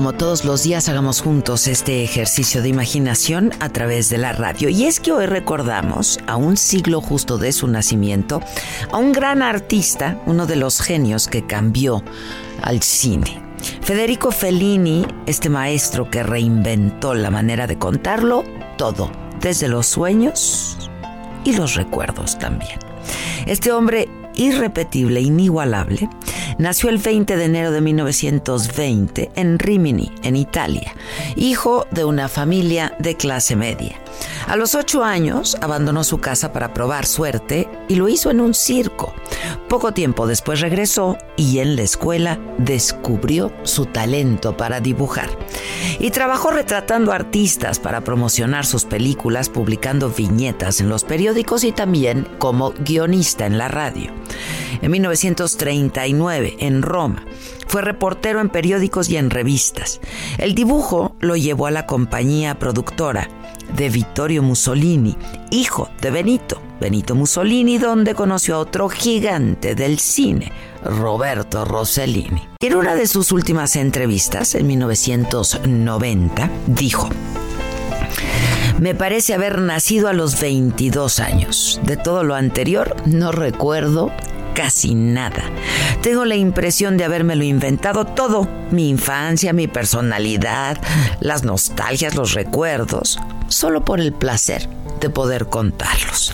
Como todos los días hagamos juntos este ejercicio de imaginación a través de la radio. Y es que hoy recordamos, a un siglo justo de su nacimiento, a un gran artista, uno de los genios que cambió al cine. Federico Fellini, este maestro que reinventó la manera de contarlo todo, desde los sueños y los recuerdos también. Este hombre irrepetible, inigualable, Nació el 20 de enero de 1920 en Rimini, en Italia, hijo de una familia de clase media. A los ocho años abandonó su casa para probar suerte y lo hizo en un circo. Poco tiempo después regresó y en la escuela descubrió su talento para dibujar. Y trabajó retratando artistas para promocionar sus películas, publicando viñetas en los periódicos y también como guionista en la radio. En 1939, en Roma, fue reportero en periódicos y en revistas. El dibujo lo llevó a la compañía productora de Vittorio Mussolini, hijo de Benito, Benito Mussolini, donde conoció a otro gigante del cine, Roberto Rossellini. En una de sus últimas entrevistas, en 1990, dijo, me parece haber nacido a los 22 años. De todo lo anterior no recuerdo casi nada. Tengo la impresión de habérmelo inventado todo, mi infancia, mi personalidad, las nostalgias, los recuerdos, solo por el placer de poder contarlos.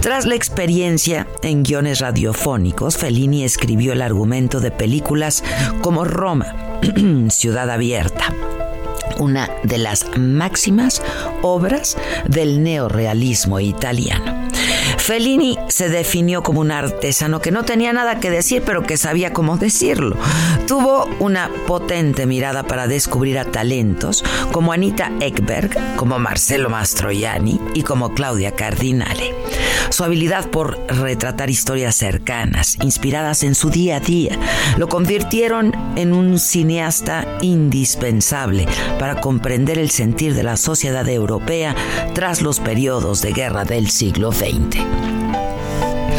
Tras la experiencia en guiones radiofónicos, Fellini escribió el argumento de películas como Roma, Ciudad Abierta, una de las máximas obras del neorealismo italiano. Fellini se definió como un artesano que no tenía nada que decir, pero que sabía cómo decirlo. Tuvo una potente mirada para descubrir a talentos como Anita Ekberg, como Marcelo Mastroianni y como Claudia Cardinale. Su habilidad por retratar historias cercanas, inspiradas en su día a día, lo convirtieron en un cineasta indispensable para comprender el sentir de la sociedad europea tras los periodos de guerra del siglo XX.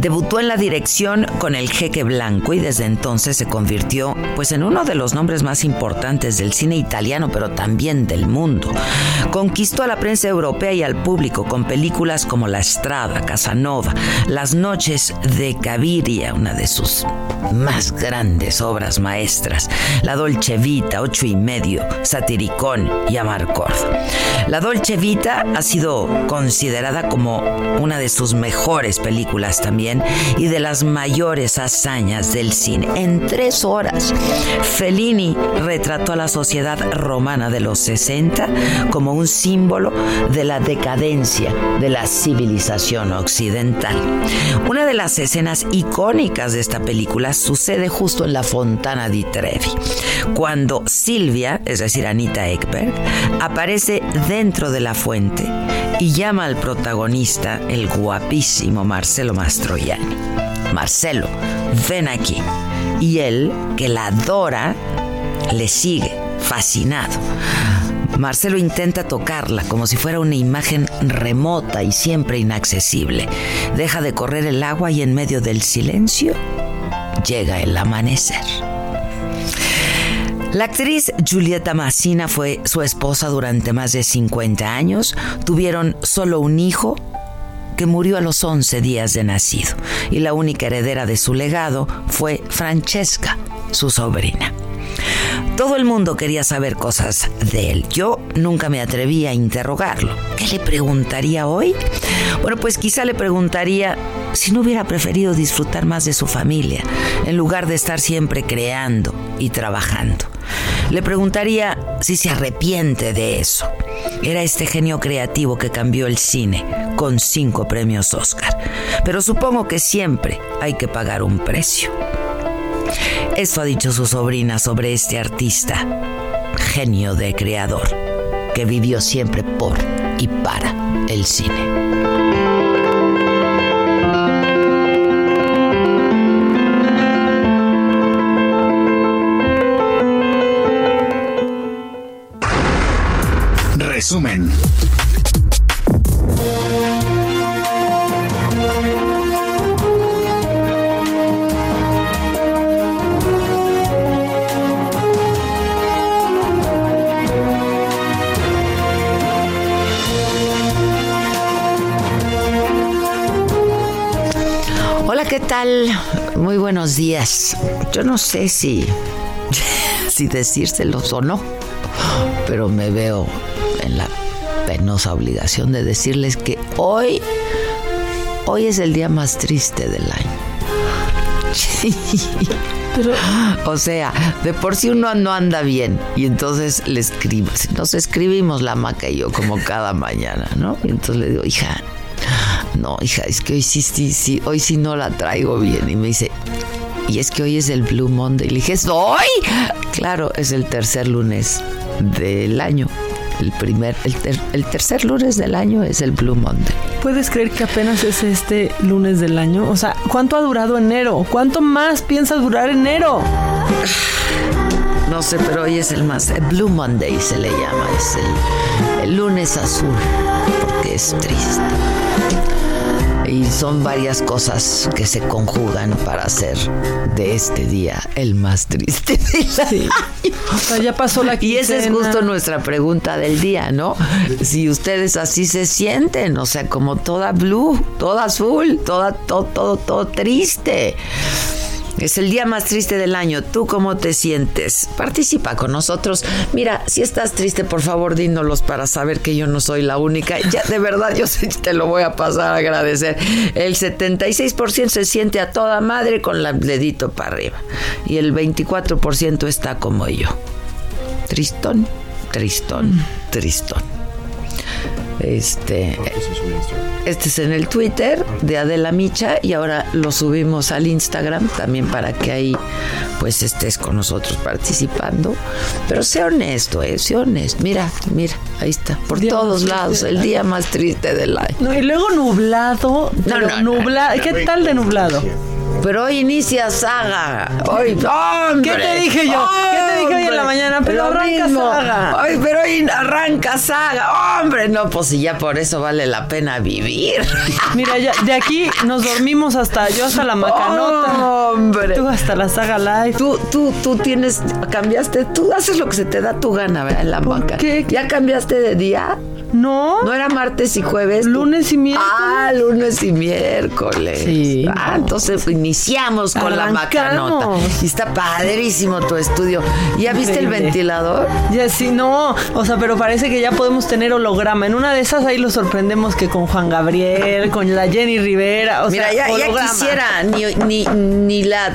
Debutó en la dirección con El Jeque Blanco y desde entonces se convirtió pues en uno de los nombres más importantes del cine italiano, pero también del mundo. Conquistó a la prensa europea y al público con películas como La Estrada, Casanova, Las noches de Caviria, una de sus más grandes obras maestras, La Dolce Vita, Ocho y Medio, Satiricón y Amarcord. La Dolce Vita ha sido considerada como una de sus mejores películas también y de las mayores hazañas del cine. En tres horas, Fellini retrató a la sociedad romana de los 60 como un símbolo de la decadencia de la civilización occidental. Una de las escenas icónicas de esta película sucede justo en la Fontana di Trevi, cuando Silvia, es decir, Anita Ekberg, aparece dentro de la fuente y llama al protagonista, el guapísimo Marcelo Mastroianni. Marcelo, ven aquí. Y él, que la adora, le sigue, fascinado. Marcelo intenta tocarla como si fuera una imagen remota y siempre inaccesible. Deja de correr el agua y en medio del silencio llega el amanecer. La actriz Julieta Massina fue su esposa durante más de 50 años. Tuvieron solo un hijo que murió a los 11 días de nacido y la única heredera de su legado fue Francesca, su sobrina. Todo el mundo quería saber cosas de él. Yo nunca me atreví a interrogarlo. ¿Qué le preguntaría hoy? Bueno, pues quizá le preguntaría si no hubiera preferido disfrutar más de su familia, en lugar de estar siempre creando y trabajando. Le preguntaría si se arrepiente de eso. Era este genio creativo que cambió el cine con cinco premios Oscar. Pero supongo que siempre hay que pagar un precio. Esto ha dicho su sobrina sobre este artista, genio de creador, que vivió siempre por y para el cine. Resumen. Tal? Muy buenos días. Yo no sé si, si decírselos o no, pero me veo en la penosa obligación de decirles que hoy, hoy es el día más triste del año. Pero, o sea, de por sí uno no anda bien y entonces le escribo, nos escribimos la maca y yo como cada mañana, ¿no? Y entonces le digo, hija, no, hija, es que hoy sí, sí, sí, hoy sí no la traigo bien. Y me dice, y es que hoy es el Blue Monday. Y le dije, ¿hoy? Claro, es el tercer lunes del año. El primer, el, ter, el, tercer lunes del año es el Blue Monday. ¿Puedes creer que apenas es este lunes del año? O sea, ¿cuánto ha durado enero? ¿Cuánto más piensa durar enero? No sé, pero hoy es el más. El Blue Monday se le llama. Es el, el lunes azul. Porque es triste. Y son varias cosas que se conjugan para hacer de este día el más triste del sí. O sea, ya pasó la quincena. Y esa es justo nuestra pregunta del día, ¿no? Si ustedes así se sienten, o sea, como toda blue, toda azul, toda, todo, todo, todo triste. Es el día más triste del año. ¿Tú cómo te sientes? Participa con nosotros. Mira, si estás triste, por favor, dínolos para saber que yo no soy la única. Ya, de verdad, yo te lo voy a pasar a agradecer. El 76% se siente a toda madre con el dedito para arriba. Y el 24% está como yo. Tristón, tristón, tristón. Este, este es en el Twitter de Adela Micha y ahora lo subimos al Instagram también para que ahí pues estés con nosotros participando. Pero sé honesto, eh, sé honesto. Mira, mira, ahí está, por día todos lados, el día más triste del año. No, y luego nublado, no, no, nublado. ¿Qué tal de nublado? Pero hoy inicia saga. Hoy, hombre, ¿Qué te dije yo? Hombre, ¿Qué te dije hoy en la mañana? Pero arranca mismo. saga. Hoy, pero hoy arranca saga. Hombre, no, pues si ya por eso vale la pena vivir. Mira, ya, de aquí nos dormimos hasta yo hasta la macanota. Hombre. Tú hasta la saga live. Tú, tú, tú tienes, cambiaste, tú haces lo que se te da tu gana, ¿verdad? En la maca. ¿Qué? ¿Ya cambiaste de día? No. ¿No era martes y jueves? Lunes y miércoles. Ah, lunes y miércoles. Sí. Ah, entonces iniciamos con Arrancamos. la macanota. Y está padrísimo tu estudio. ¿Ya viste el ventilador? Ya sí, no. O sea, pero parece que ya podemos tener holograma. En una de esas ahí lo sorprendemos que con Juan Gabriel, con la Jenny Rivera. O Mira, sea, ya, quisiera, ni, ni, ni la.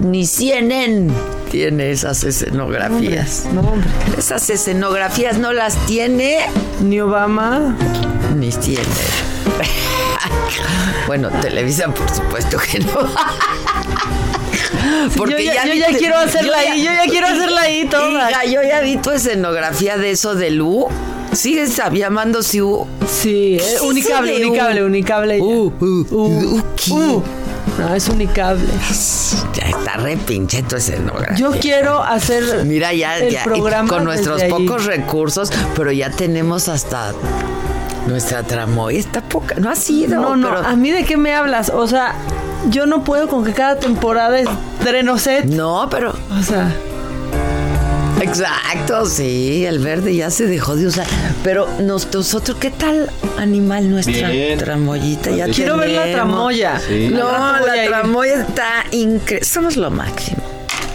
Ni CNN tiene esas escenografías. No, hombre. Esas escenografías no las tiene Ni Obama. ni tiene. bueno, Televisa, por supuesto que no. yo ya, yo ya quiero hacerla yo ahí, yo ya quiero hacerla ahí toda. Hija, yo ya vi tu escenografía de eso de Lu. ¿Sigues llamándose U? Sí, eh, ¿Qué unicable, unicable, unicable. Uh, uh, uh, ¿qué? Uh. No, es unicable. Ya está re pinche tu escenografía. Yo quiero hacer Mira, ya, el ya, programa con nuestros ahí. pocos recursos, pero ya tenemos hasta nuestra tramoya. Está poca. No ha sido. No, no, pero- a mí de qué me hablas? O sea, yo no puedo con que cada temporada estreno set. No, pero. O sea, Exacto, sí, el verde ya se dejó de usar. Pero nos- nosotros, ¿qué tal animal nuestra Bien. tramoyita? Ya quiero ver la tramoya. Sí. No, la tramoya está increíble. Somos lo máximo.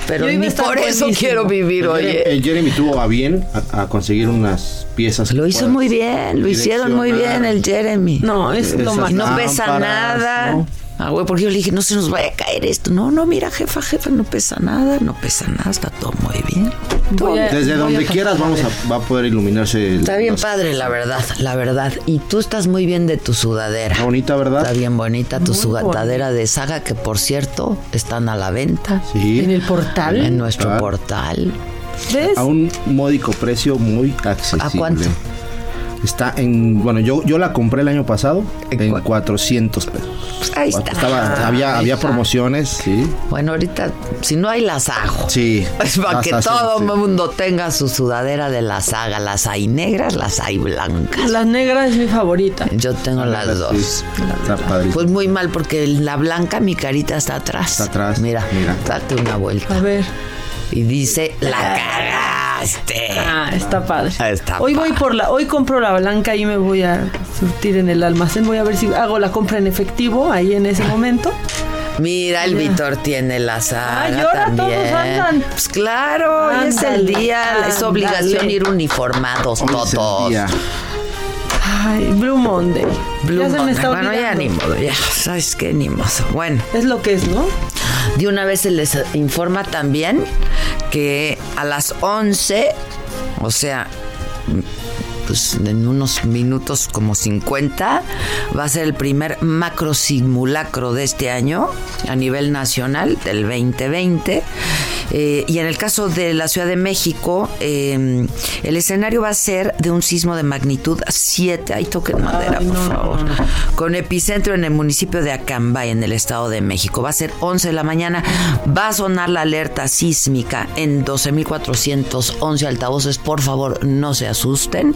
pero ni por eso buenísimo. quiero vivir, oye. Eh, Jeremy tuvo a bien a, a conseguir unas piezas. Lo hizo muy bien, lo hicieron muy bien el Jeremy. No, es lo. Y no pesa nada. ¿no? Ah, güey, porque yo le dije, no se nos vaya a caer esto. No, no, mira, jefa, jefa, no pesa nada, no pesa nada, está todo muy bien. A- Desde donde quieras vamos a, va a poder iluminarse. el- Está bien los- padre, la verdad, la verdad. Y tú estás muy bien de tu sudadera. Está bonita, ¿verdad? Está bien bonita tu sudadera de saga, que por cierto, están a la venta Sí. En el portal. en nuestro Claro. portal. ¿Ves? A un módico precio muy accesible. ¿A cuánto? Está en, bueno, yo, yo la compré el año pasado ¿En en cua- 400 pesos. Ahí está. Estaba, había, Ahí había está. promociones, sí. Bueno, ahorita, si no hay las hago. Sí. Es para que todo el sí. mundo tenga su sudadera de la saga. Las hay negras, las hay blancas. La negra es mi favorita. Yo tengo las Sí, dos. Está padrísimo. Pues muy mal porque la blanca mi carita está atrás. Está atrás, Mira, mira. date una vuelta. A ver. Y dice, la cagaste. Ah, está padre. Ah, está hoy voy por la, hoy compro la blanca y me voy a surtir en el almacén. Voy a ver si hago la compra en efectivo ahí en ese momento. Mira, el Ya. Víctor tiene la saga Ay, ahora también. todos andan. Pues claro, hoy es el día, es obligación ir uniformados Hoy es el todos. día. Ay, Blue Monday. Blue ya se me está bueno, ya ni modo, ya, sabes qué, ni modo. Bueno, Es lo que es, ¿no? de una vez se les informa también que a las 11, o sea, pues en unos minutos como 50, va a ser el primer macro simulacro de este año a nivel nacional del 2020. Eh, y en el caso de la Ciudad de México, eh, el escenario va a ser de un sismo de magnitud 7. Ay, toquen madera, Ay, por no, favor. no, no. Con epicentro en el municipio de Acambay, en el Estado de México. Va a ser 11 de la mañana. Va a sonar la alerta sísmica en 12.411 altavoces. Por favor, no se asusten.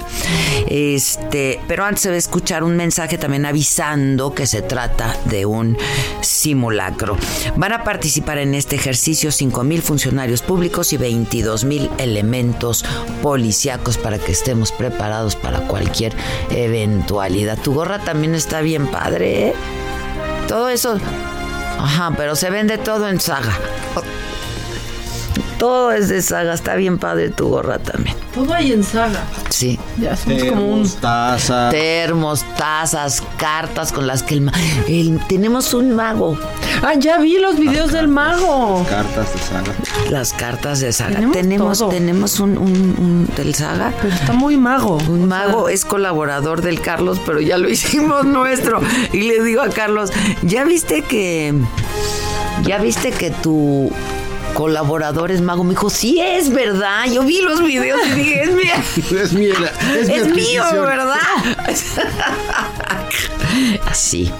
Este, pero antes se va a escuchar un mensaje también avisando que se trata de un simulacro. Van a participar en este ejercicio 5.000 funcionarios públicos y 22.000 elementos policíacos para que estemos preparados para cualquier eventualidad. Tu gorra también está bien padre, ¿eh? Todo eso. Ajá, pero se vende todo en saga. Todo es de saga, está bien padre tu gorra también. Todo hay en saga. Sí. Ya somos como un. Termos, taza. Termos, tazas, cartas con las que el, ma- el- tenemos un mago. Ah, ya vi los videos del mago. Cartas de saga. Las cartas de saga. Tenemos Tenemos, todo. tenemos un, un- un del saga. Pero está muy mago. Un mago es colaborador del Carlos, pero ya lo hicimos nuestro. Y le digo a Carlos, ¿ya viste que. ¿Ya viste que tu colaborador es mago? Me dijo, sí, es verdad. Yo vi los videos y dije, es mía. Es, mi- es, Es mío. ¿verdad? Así.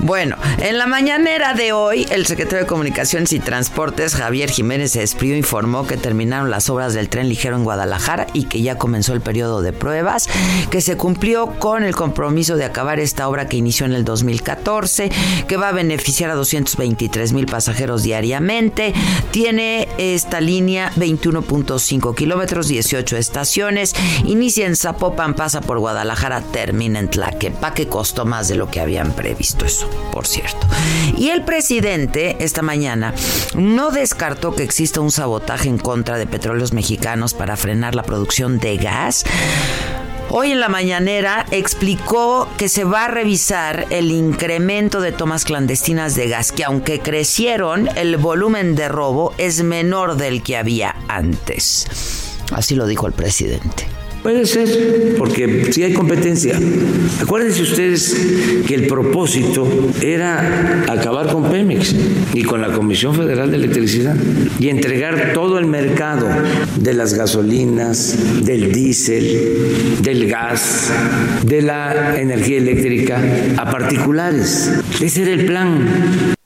Bueno, en la mañanera de hoy, el secretario de Comunicaciones y Transportes, Javier Jiménez Espriu, informó que terminaron las obras del tren ligero en Guadalajara y que ya comenzó el periodo de pruebas, que se cumplió con el compromiso de acabar esta obra que inició en el 2014, que va a beneficiar a 223 mil pasajeros diariamente. Tiene esta línea 21.5 kilómetros, 18 estaciones. Inicia en Zapopan, pasa por Guadalajara, termina en Tlaquepaque. Costó más de lo que habían previsto eso, por cierto. Y el presidente esta mañana no descartó que exista un sabotaje en contra de petróleos mexicanos para frenar la producción de gas. Hoy en la mañanera explicó que se va a revisar el incremento de tomas clandestinas de gas, que aunque crecieron, el volumen de robo es menor del que había antes. Así lo dijo el presidente. Puede ser, porque sí hay competencia. Acuérdense ustedes que el propósito era acabar con Pemex y con la Comisión Federal de Electricidad y entregar todo el mercado de las gasolinas, del diésel, del gas, de la energía eléctrica a particulares. Ese era el plan.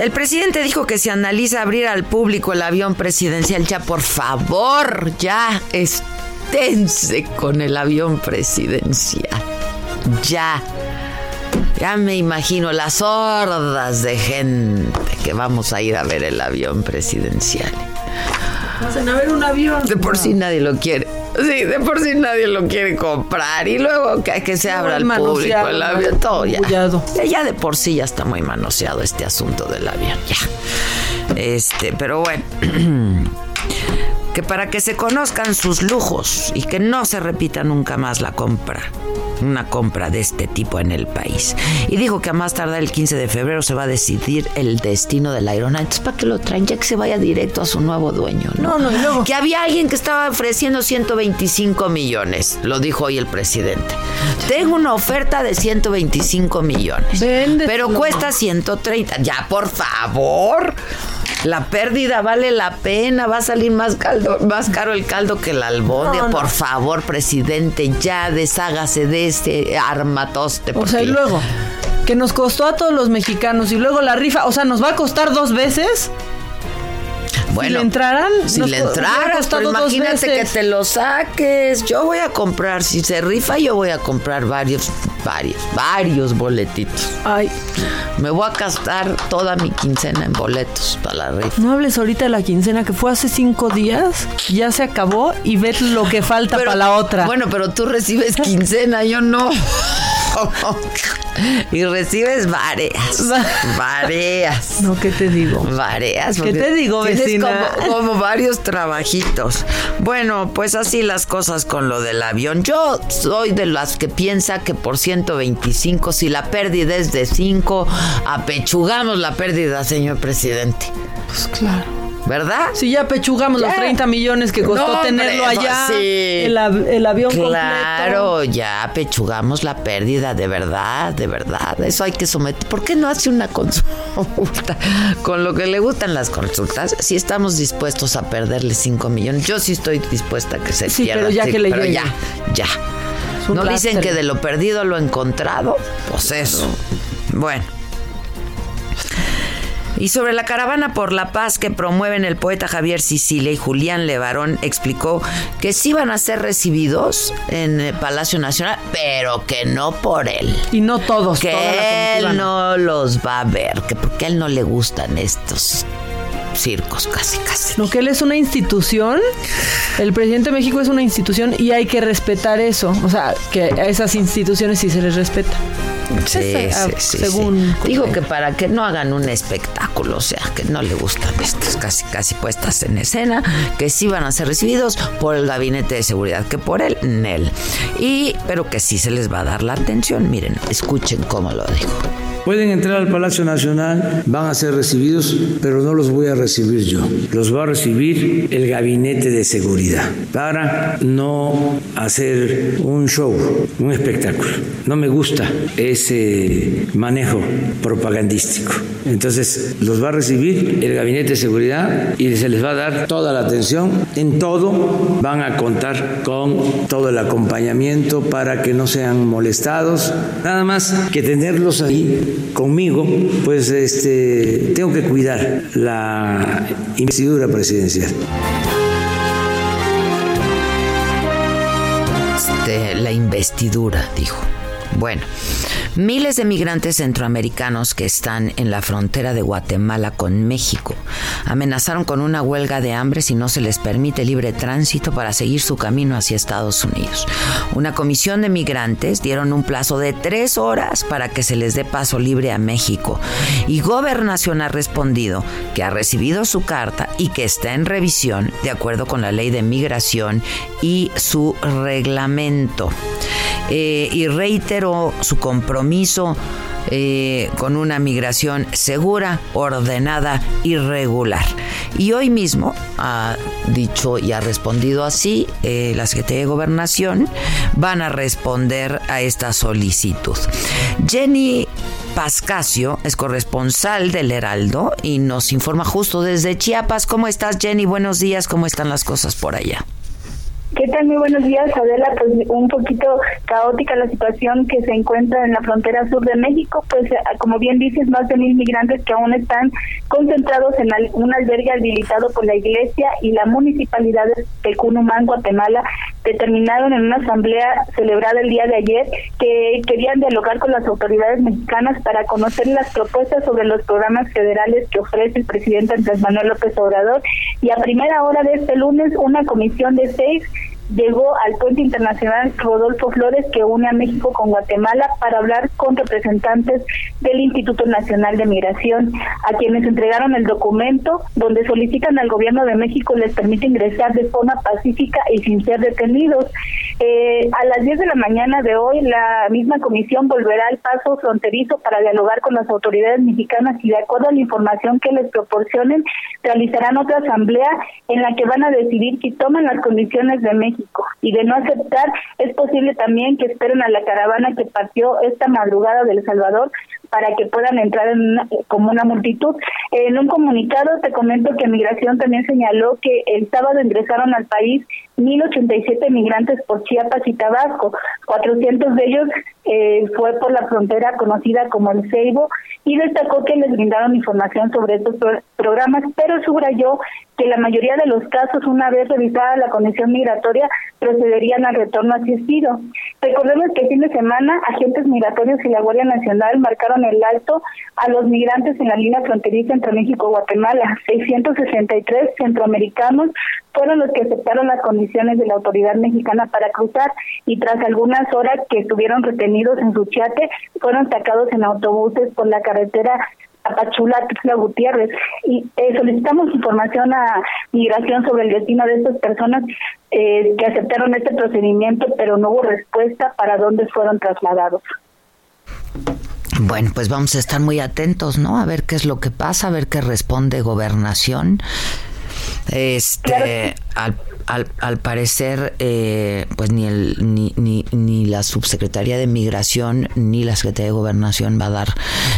El presidente dijo que se analiza abrir al público el avión presidencial. Ya, por favor, ya esténse con el avión presidencial. Ya. Ya me imagino las hordas de gente que vamos a ir a ver el avión presidencial. Hacen a ver un avión. De por sí nadie lo quiere. Sí, de por sí nadie lo quiere comprar. Y luego que, que se abra al público el avión. Todo ya. Ya de por sí ya está muy manoseado este asunto del avión. Ya. Este, pero bueno. que para que se conozcan sus lujos y que no se repita nunca más la compra una compra de este tipo en el país. Y dijo que a más tardar el 15 de febrero se va a decidir el destino de la aeronave. Entonces, ¿para que lo traen? Ya que se vaya directo a su nuevo dueño. No, no, no. Que había alguien que estaba ofreciendo 125 millones, lo dijo hoy el presidente. Tengo una oferta de 125 millones. Pero cuesta 130. Ya, por favor. La pérdida vale la pena, va a salir más caldo, más caro el caldo que el albóndiga. Por favor, presidente, ya deshágase de este armatoste. O sea, y luego, que nos costó a todos los mexicanos y luego la rifa, o sea, nos va a costar dos veces. Bueno, si le entraran, si le entraras, pero imagínate que te lo saques. Yo voy a comprar, si se rifa, yo voy a comprar varios, varios, varios boletitos. Ay. Me voy a gastar toda mi quincena en boletos para la rifa. No hables ahorita de la quincena que fue hace cinco días, ya se acabó y ves lo que falta para la otra. Bueno, pero tú recibes quincena, yo no. y recibes varias. varias. No, ¿qué te digo? Varias. ¿Qué te digo, vecina? Como, como, varios trabajitos. Bueno, pues así las cosas con lo del avión. Yo soy de las que piensa que por 125, si la pérdida es de 5, apechugamos la pérdida, señor presidente. Pues claro. ¿Verdad? Si ya pechugamos los 30 millones que costó tenerlo allá, el, el, avión Claro, ya pechugamos la pérdida, de verdad, de verdad. Eso hay que someter. ¿Por qué no hace una consulta? Con lo que le gustan las consultas, si estamos dispuestos a perderle 5 millones, yo sí estoy dispuesta a que se sí, pierda. Pero ya que le pero ya, ya. ¿No dicen que de lo perdido lo encontrado? Pues eso. Bueno. Y sobre la caravana por la paz que promueven el poeta Javier Sicilia y Julián Levarón, explicó que sí van a ser recibidos en el Palacio Nacional, pero que no por él. Y no todos. Que él no los va a ver, que porque a él no le gustan estos circos, casi, casi. Lo que él es una institución, el presidente de México es una institución y hay que respetar eso. O sea, que a esas instituciones sí se les respeta. Sí, sí, según dijo que para que no hagan un espectáculo, o sea, que no le gustan estas casi casi puestas en escena, que sí van a ser recibidos por el gabinete de seguridad, que por él, Nel. Y pero que sí se les va a dar la atención. Miren, escuchen cómo lo dijo. Pueden entrar al Palacio Nacional, van a ser recibidos, pero no los voy a recibir yo. Los va a recibir el Gabinete de Seguridad para no hacer un show, un espectáculo. No me gusta ese manejo propagandístico. Entonces, los va a recibir el Gabinete de Seguridad y se les va a dar toda la atención. En todo van a contar con todo el acompañamiento para que no sean molestados. Nada más que tenerlos ahí conmigo, pues este, tengo que cuidar la investidura presidencial. La investidura, dijo. Bueno, Miles de migrantes centroamericanos que están en la frontera de Guatemala con México amenazaron con una huelga de hambre si no se les permite libre tránsito para seguir su camino hacia Estados Unidos. Una comisión de migrantes dieron un plazo de tres horas para que se les dé paso libre a México y Gobernación ha respondido que ha recibido su carta y que está en revisión de acuerdo con la ley de migración y su reglamento. Eh, y reiteró su compromiso eh, con una migración segura, ordenada y regular. Y hoy mismo ha dicho y ha respondido así eh, la Secretaría de Gobernación, van a responder a esta solicitud. Jenny Pascasio es corresponsal del Heraldo y nos informa justo desde Chiapas. ¿Cómo estás, Jenny? Buenos días, ¿cómo están las cosas por allá? ¿Qué tal? Muy buenos días, Adela. Pues un poquito caótica la situación que se encuentra en la frontera sur de México. Pues eh, como bien dices, más de mil migrantes que aún están concentrados en un albergue habilitado por la Iglesia y la Municipalidad de Pecunumán, Guatemala, determinaron en una asamblea celebrada el día de ayer que querían dialogar con las autoridades mexicanas para conocer las propuestas sobre los programas federales que ofrece el presidente Andrés Manuel López Obrador y a primera hora de este lunes una comisión de seis llegó al puente internacional Rodolfo Flores que une a México con Guatemala para hablar con representantes del Instituto Nacional de Migración, a quienes entregaron el documento donde solicitan al gobierno de México les permite ingresar de forma pacífica y sin ser detenidos. Eh, a las 10 de la mañana de hoy, la misma comisión volverá al paso fronterizo para dialogar con las autoridades mexicanas y de acuerdo a la información que les proporcionen, realizarán otra asamblea en la que van a decidir si toman las condiciones de México y de no aceptar es posible también que esperen a la caravana que partió esta madrugada del Salvador para que puedan entrar en como una multitud. En un comunicado te comento que Migración también señaló que el sábado ingresaron al país 1.087 migrantes por Chiapas y Tabasco, 400 de ellos eh, fue por la frontera conocida como el Ceibo y destacó que les brindaron información sobre estos programas, pero subrayó que la mayoría de los casos, una vez revisada la condición migratoria, procederían al retorno asistido. Recordemos que el fin de semana, agentes migratorios y la Guardia Nacional marcaron el alto a los migrantes en la línea fronteriza entre México y Guatemala. 663 centroamericanos fueron los que aceptaron las condiciones de la autoridad mexicana para cruzar y tras algunas horas que estuvieron retenidos en su chate, fueron sacados en autobuses por la carretera Apachula, Tuxtla Gutiérrez. Y eh, solicitamos información a Migración sobre el destino de estas personas eh, que aceptaron este procedimiento, pero no hubo respuesta para dónde fueron trasladados. Bueno, pues vamos a estar muy atentos, ¿no? A ver qué es lo que pasa, a ver qué responde gobernación. Este, al, al, al, parecer, eh, pues ni, el, ni, ni, ni, la subsecretaría de Migración ni la Secretaría de Gobernación va a dar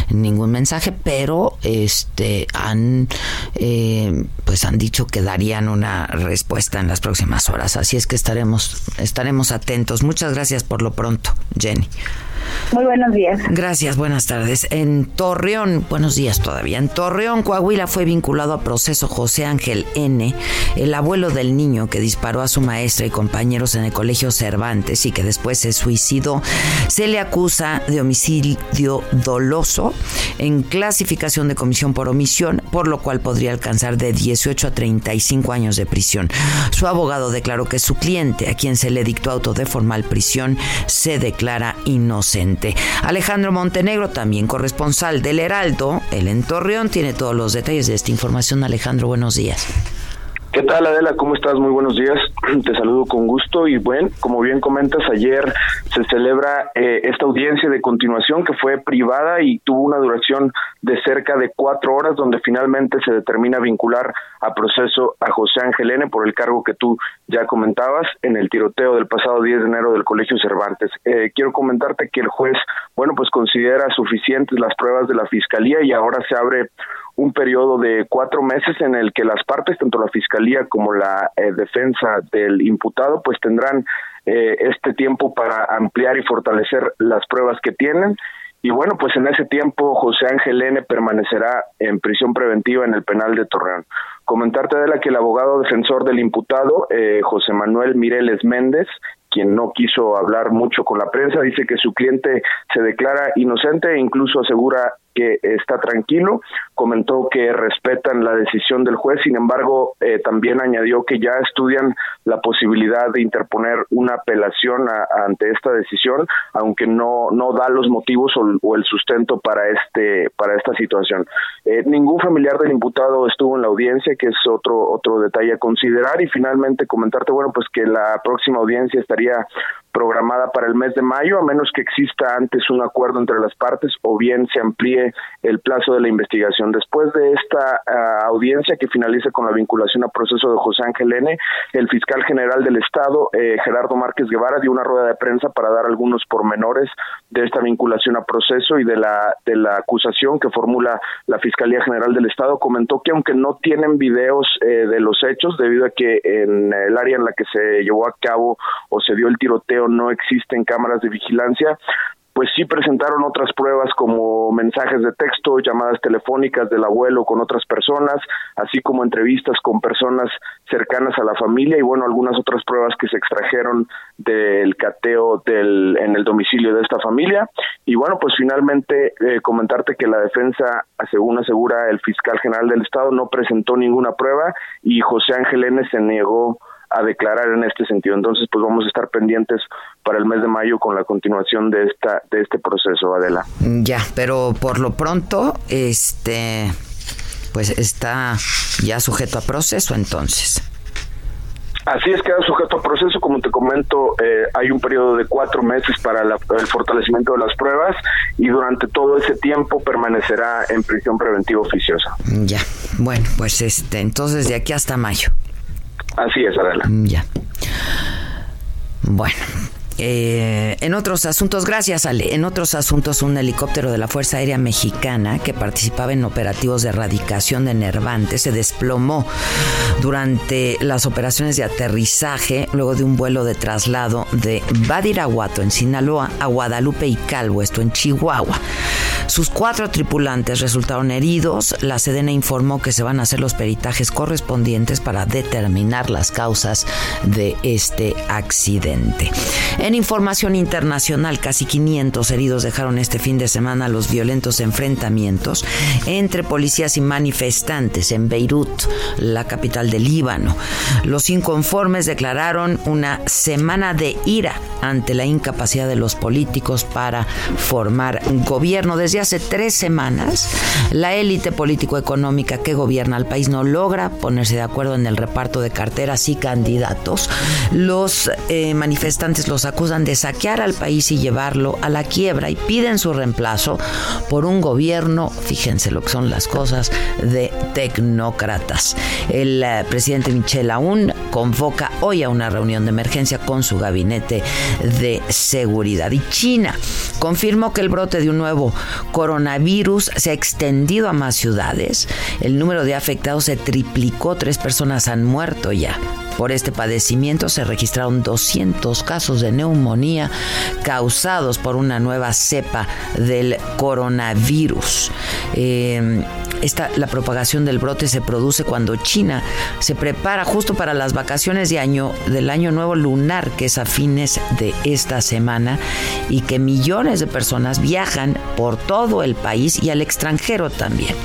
ningún mensaje, pero este han eh, pues han dicho que darían una respuesta en las próximas horas. Así es que estaremos estaremos atentos. Muchas gracias por lo pronto, Jenny. Muy buenos días. Gracias, buenas tardes. En Torreón, buenos días todavía. En Torreón, Coahuila fue vinculado a proceso José Ángel N., el abuelo del niño que disparó a su maestra y compañeros en el colegio Cervantes y que después se suicidó. Se le acusa de homicidio doloso en clasificación de comisión por omisión, por lo cual podría alcanzar de 18 a 35 años de prisión. Su abogado declaró que su cliente, a quien se le dictó auto de formal prisión, se declara inocente. Alejandro Montenegro, también corresponsal del Heraldo, el en Torreón, tiene todos los detalles de esta información. Alejandro, buenos días. ¿Qué tal Adela? ¿Cómo estás? Muy buenos días. Te saludo con gusto y bueno, como bien comentas, ayer se celebra eh, esta audiencia de continuación que fue privada y tuvo una duración de cerca de cuatro horas donde finalmente se determina vincular a proceso a José Ángel N por el cargo que tú ya comentabas en el tiroteo del pasado 10 de enero del Colegio Cervantes. Eh, quiero comentarte que el juez, bueno, pues considera suficientes las pruebas de la Fiscalía y ahora se abre un periodo de cuatro meses en el que las partes, tanto la Fiscalía como la eh, defensa del imputado, pues tendrán eh, este tiempo para ampliar y fortalecer las pruebas que tienen. Y bueno, pues en ese tiempo José Ángel N. permanecerá en prisión preventiva en el penal de Torreón. Comentarte de la que el abogado defensor del imputado, eh, José Manuel Mireles Méndez, quien no quiso hablar mucho con la prensa, dice que su cliente se declara inocente e incluso asegura que está tranquilo, comentó que respetan la decisión del juez, sin embargo, eh, también añadió que ya estudian la posibilidad de interponer una apelación ante esta decisión, aunque no no da los motivos o, el sustento para este para esta situación. Eh, ningún familiar del imputado estuvo en la audiencia, que es otro otro detalle a considerar y finalmente comentarte bueno pues que la próxima audiencia estaría programada para el mes de mayo, a menos que exista antes un acuerdo entre las partes o bien se amplíe el plazo de la investigación. Después de esta ah, audiencia que finaliza con la vinculación a proceso de José Ángel N., el fiscal general del Estado, eh, Gerardo Márquez Guevara, dio una rueda de prensa para dar algunos pormenores de esta vinculación a proceso y de la, de la acusación que formula la Fiscalía General del Estado. Comentó que aunque no tienen videos eh, de los hechos, debido a que en el área en la que se llevó a cabo o se dio el tiroteo no existen cámaras de vigilancia, pues sí presentaron otras pruebas como mensajes de texto, llamadas telefónicas del abuelo con otras personas, así como entrevistas con personas cercanas a la familia y bueno, algunas otras pruebas que se extrajeron del cateo del, en el domicilio de esta familia. Y bueno, pues finalmente eh, comentarte que la defensa, según asegura el fiscal general del Estado, no presentó ninguna prueba y José Ángel N. se negó a declarar en este sentido. Entonces, pues vamos a estar pendientes para el mes de mayo con la continuación de esta de este proceso, Adela. Ya, pero por lo pronto, este, pues está ya sujeto a proceso, entonces. Así es, queda sujeto a proceso. Como te comento, eh, hay un periodo de cuatro meses para el fortalecimiento de las pruebas y durante todo ese tiempo permanecerá en prisión preventiva oficiosa. Ya, bueno, pues este, entonces de aquí hasta mayo. Así es, Adela. Ya. Bueno, eh, en otros asuntos, gracias Ale, en otros asuntos un helicóptero de la Fuerza Aérea Mexicana que participaba en operativos de erradicación de nervantes se desplomó durante las operaciones de aterrizaje luego de un vuelo de traslado de Badiraguato en Sinaloa a Guadalupe y Calvo, esto en Chihuahua. Sus cuatro tripulantes resultaron heridos. La Sedena informó que se van a hacer los peritajes correspondientes para determinar las causas de este accidente. En información internacional, casi 500 heridos dejaron este fin de semana los violentos enfrentamientos entre policías y manifestantes en Beirut, la capital del Líbano. Los inconformes declararon una semana de ira ante la incapacidad de los políticos para formar gobierno. Desde hace tres semanas, la élite político-económica que gobierna el país no logra ponerse de acuerdo en el reparto de carteras y candidatos. Los eh, manifestantes los acusan de saquear al país y llevarlo a la quiebra y piden su reemplazo por un gobierno, fíjense lo que son las cosas, de tecnócratas. El eh, presidente Michel Aoun convoca hoy a una reunión de emergencia con su gabinete de seguridad. Y China confirmó que el brote de un nuevo coronavirus se ha extendido a más ciudades. El número de afectados se triplicó, tres personas han muerto ya. Por este padecimiento se registraron 200 casos de neumonía causados por una nueva cepa del coronavirus. Eh, esta, la propagación del brote se produce cuando China se prepara justo para las vacaciones de año, del año nuevo lunar, que es a fines de esta semana, y que millones de personas viajan por todo el país y al extranjero también.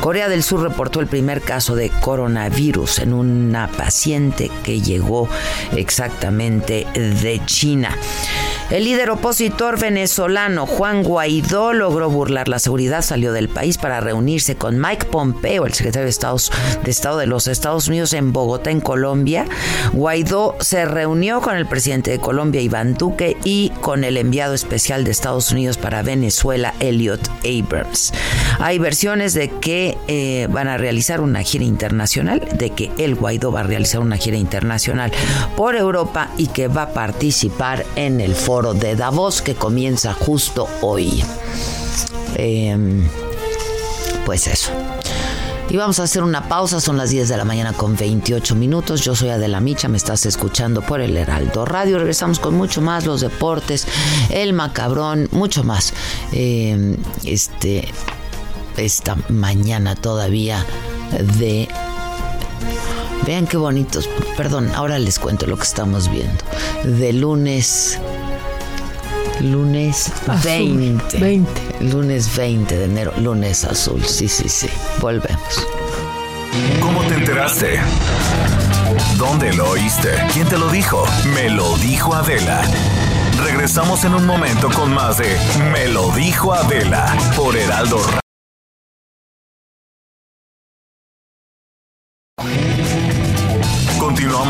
Corea del Sur reportó el primer caso de coronavirus en una paciente que llegó exactamente de China. El líder opositor venezolano Juan Guaidó logró burlar la seguridad, salió del país para reunirse con Mike Pompeo, el secretario de, Estados, de Estado de los Estados Unidos en Bogotá, en Colombia. Guaidó se reunió con el presidente de Colombia, Iván Duque, y con el enviado especial de Estados Unidos para Venezuela, Elliot Abrams. Hay versiones de que eh, van a realizar una gira internacional, de que el Guaidó va a realizar una gira internacional por Europa y que va a participar en el foro de Davos que comienza justo hoy. Em, pues eso. Y vamos a hacer una pausa, son las 10 de la mañana con 28 minutos. Yo soy Adela Micha, me estás escuchando por el Heraldo Radio. Regresamos con mucho más, los deportes, el macabrón, mucho más. Em, este, esta mañana todavía de Vean qué bonitos. Perdón, ahora les cuento lo que estamos viendo. De lunes Lunes 20. 20. Lunes 20 de enero. Lunes azul. Sí, sí, sí. Volvemos. ¿Cómo te enteraste? ¿Dónde lo oíste? ¿Quién te lo dijo? Me lo dijo Adela. Regresamos en un momento con más de Me lo dijo Adela por Heraldo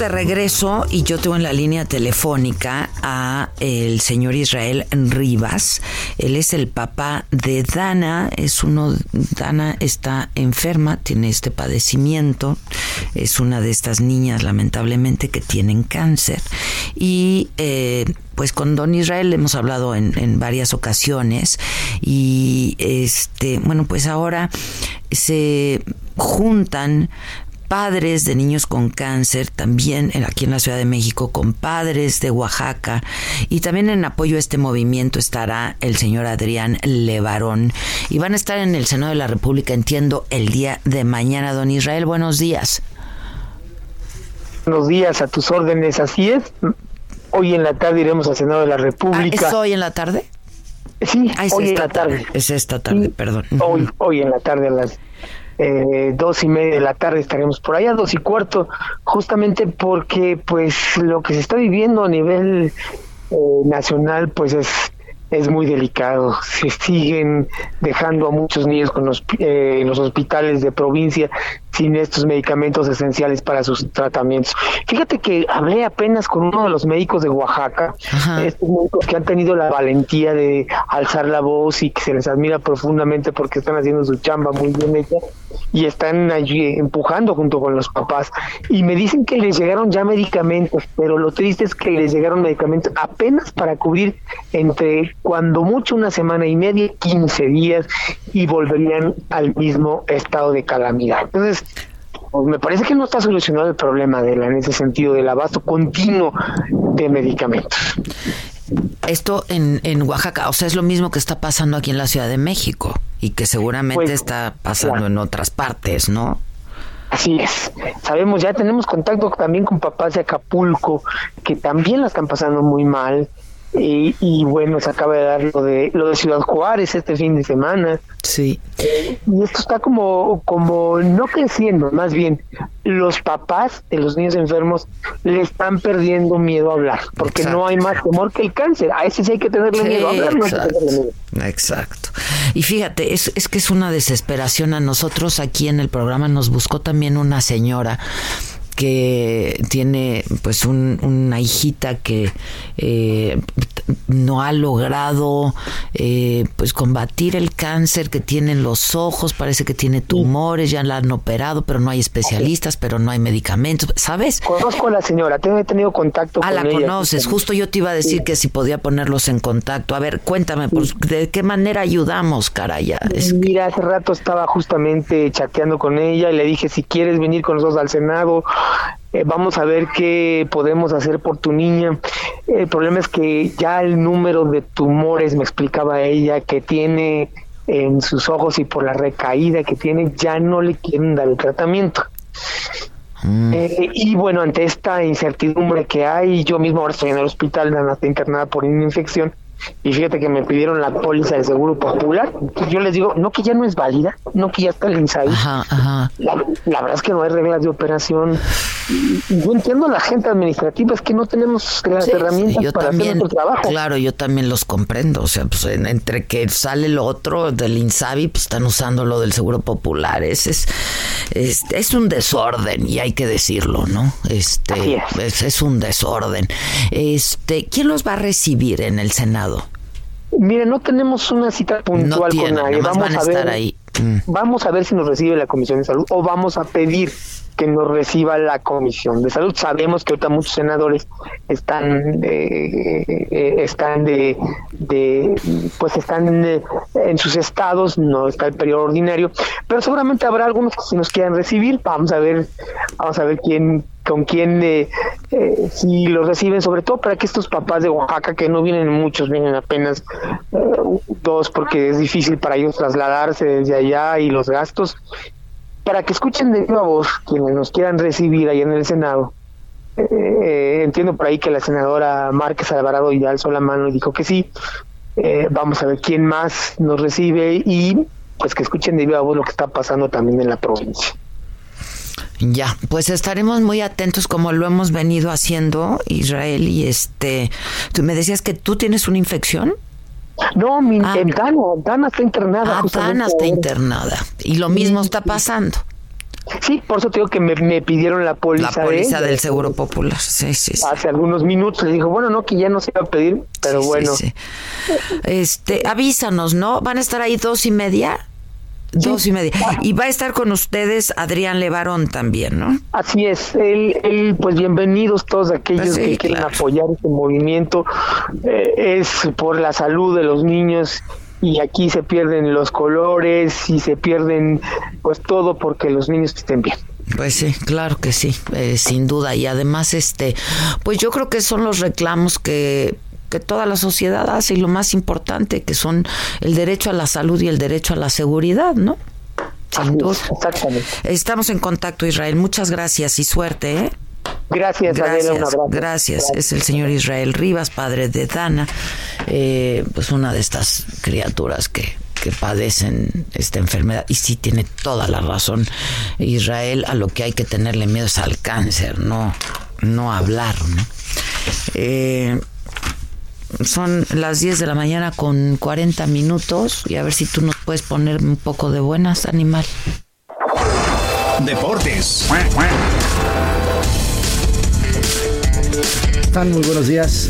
De regreso y yo tengo en la línea telefónica a el señor Israel Rivas. Él es el papá de Dana. Es uno, Dana está enferma, tiene este padecimiento. Es una de estas niñas, lamentablemente, que tienen cáncer. Y eh, pues con Don Israel hemos hablado en, en varias ocasiones. Y este, bueno, pues ahora se juntan padres de niños con cáncer, también aquí en la Ciudad de México, con padres de Oaxaca. Y también en apoyo a este movimiento estará el señor Adrián Levarón. Y van a estar en el Senado de la República, entiendo, el día de mañana. Don Israel, buenos días. Buenos días, a tus órdenes, así es. Hoy en la tarde iremos al Senado de la República. Ah, ¿Es hoy en la tarde? Sí, ah, es hoy en la tarde. Es esta tarde, perdón. Hoy, hoy en la tarde a las eh, dos y media de la tarde estaremos por allá, dos y cuarto, justamente porque pues lo que se está viviendo a nivel eh, nacional pues es es muy delicado. Se siguen dejando a muchos niños con los, eh, en los hospitales de provincia sin estos medicamentos esenciales para sus tratamientos. Fíjate que hablé apenas con uno de los médicos de Oaxaca, estos médicos que han tenido la valentía de alzar la voz y que se les admira profundamente porque están haciendo su chamba muy bien hecha y están allí empujando junto con los papás. Y me dicen que les llegaron ya medicamentos, pero lo triste es que les llegaron medicamentos apenas para cubrir entre cuando mucho una semana y media, 15 días y volverían al mismo estado de calamidad. Entonces, pues me parece que no está solucionado el problema de la, en ese sentido del abasto continuo de medicamentos. Esto en, en Oaxaca, o sea, es lo mismo que está pasando aquí en la Ciudad de México y que seguramente Pues, está pasando en otras partes, ¿no? Así es. Sabemos, ya tenemos contacto también con papás de Acapulco que también la están pasando muy mal. Y, y bueno, se acaba de dar lo de, lo de Ciudad Juárez este fin de semana. Sí. Y esto está como, como no creciendo, más bien los papás de los niños enfermos le están perdiendo miedo a hablar, porque no hay más temor que el cáncer. A ese sí hay que tenerle Sí, miedo a hablar. no hay que exacto. tenerle miedo. Exacto. Y fíjate, es, es que es una desesperación. A nosotros aquí en el programa nos buscó también una señora que tiene pues un- una hijita que eh, no ha logrado eh, pues combatir el cáncer que tiene en los ojos, parece que tiene tumores, ya la han operado, pero no hay especialistas, pero no hay medicamentos, ¿sabes? Conozco a la señora, tengo he tenido contacto Ah, con la ella. conoces. Justo yo te iba a decir que si podía ponerlos en contacto. A ver, cuéntame, pues, ¿de qué manera ayudamos, caraya? Es- Mira, hace rato estaba justamente chateando con ella y le dije, si quieres venir con nosotros al Senado, eh, vamos a ver qué podemos hacer por tu niña. El problema es que ya el número de tumores, me explicaba ella, que tiene en sus ojos y por la recaída que tiene, ya no le quieren dar el tratamiento. Eh, y bueno, ante esta incertidumbre que hay, yo mismo ahora estoy en el hospital, Dana está internada por una infección, y fíjate que me pidieron la póliza del Seguro Popular. Yo les digo, no que ya no es válida, no que ya está el INSABI. Ajá, ajá. La, la verdad es que no hay reglas de operación. Yo entiendo a la gente administrativa, es que no tenemos las Sí, herramientas yo para también, hacer nuestro trabajo. claro, yo también los comprendo. O sea, pues en- entre que sale lo otro del Insabi, pues están usando lo del Seguro Popular. Es, es, es, es un desorden y hay que decirlo, ¿no? Este, Así es. es, es un desorden. Este, ¿quién los va a recibir en el Senado? Mire, no tenemos una cita No puntual tienen, con nadie. Vamos van a a ver, estar ahí. Mm. Vamos a ver si nos recibe la Comisión de Salud o vamos a pedir que nos reciba la Comisión de Salud. Sabemos que ahorita muchos senadores están eh, eh, están de, de pues están eh, en sus estados, no está el periodo ordinario, pero seguramente habrá algunos que nos quieran recibir. Vamos a ver, vamos a ver quién con quién eh, eh, si los reciben, sobre todo para que estos papás de Oaxaca, que no vienen muchos, vienen apenas dos, porque es difícil para ellos trasladarse desde allá y los gastos, para que escuchen de viva voz quienes nos quieran recibir ahí en el Senado. Eh, eh, entiendo por ahí que la senadora Márquez Alvarado ya alzó la mano y dijo que sí. Eh, vamos a ver quién más nos recibe y pues que escuchen de viva voz lo que está pasando también en la provincia. Ya, pues estaremos muy atentos como lo hemos venido haciendo, Israel, y este, tú me decías que tú tienes una infección. No, mi, Ah. Dana, Dana está internada. Ah, Dana está internada. Y lo mismo está pasando. Sí, por eso te digo que me, me pidieron la póliza. La póliza del Seguro Popular, sí, sí, sí. Hace algunos minutos le dijo, bueno, no, que ya no se iba a pedir, pero Sí, bueno. sí, sí. Este, avísanos, ¿no? Van a estar ahí dos y media. Dos y media. Y va a estar con ustedes Adrián Levarón también, ¿no? Así es, él, él, pues bienvenidos todos aquellos Pues sí, que quieren claro. apoyar este movimiento. Eh, es por la salud de los niños y aquí se pierden los colores y se pierden pues todo porque los niños estén bien. Pues sí, claro que sí, eh, sin duda. Y además, este, pues yo creo que son los reclamos que que toda la sociedad hace y lo más importante que son el derecho a la salud y el derecho a la seguridad, ¿no? Sin duda. Exactamente. Estamos en contacto, Israel. Muchas gracias y suerte, ¿eh? Gracias, Adela, un Gracias, abrazo. gracias. Es el señor Israel Rivas, padre de Dana, eh, pues una de estas criaturas que, que padecen esta enfermedad. Y sí tiene toda la razón Israel, a lo que hay que tenerle miedo es al cáncer, no, no hablar, ¿no? Eh, son las 10 de la mañana con 40 minutos y a ver si tú nos puedes poner un poco de buenas, animal. Deportes. Están muy buenos días.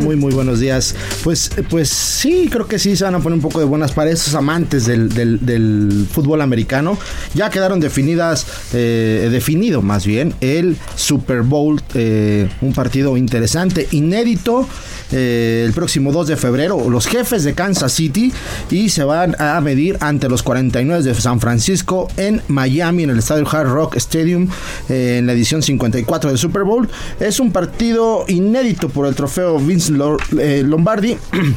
Muy, muy buenos días. Pues, pues sí, creo que sí se van a poner un poco de buenas para esos amantes del, del- del fútbol americano. Ya quedaron definidas, eh, definido más bien, el Super Bowl, eh, un partido interesante, inédito. eh, el próximo 2 de febrero, los jefes de Kansas City y se van a medir ante los 49 de San Francisco en Miami, en el estadio Hard Rock Stadium, eh, en la edición 54 del Super Bowl. Es un partido inédito por el trofeo Vince eh, Lombardi.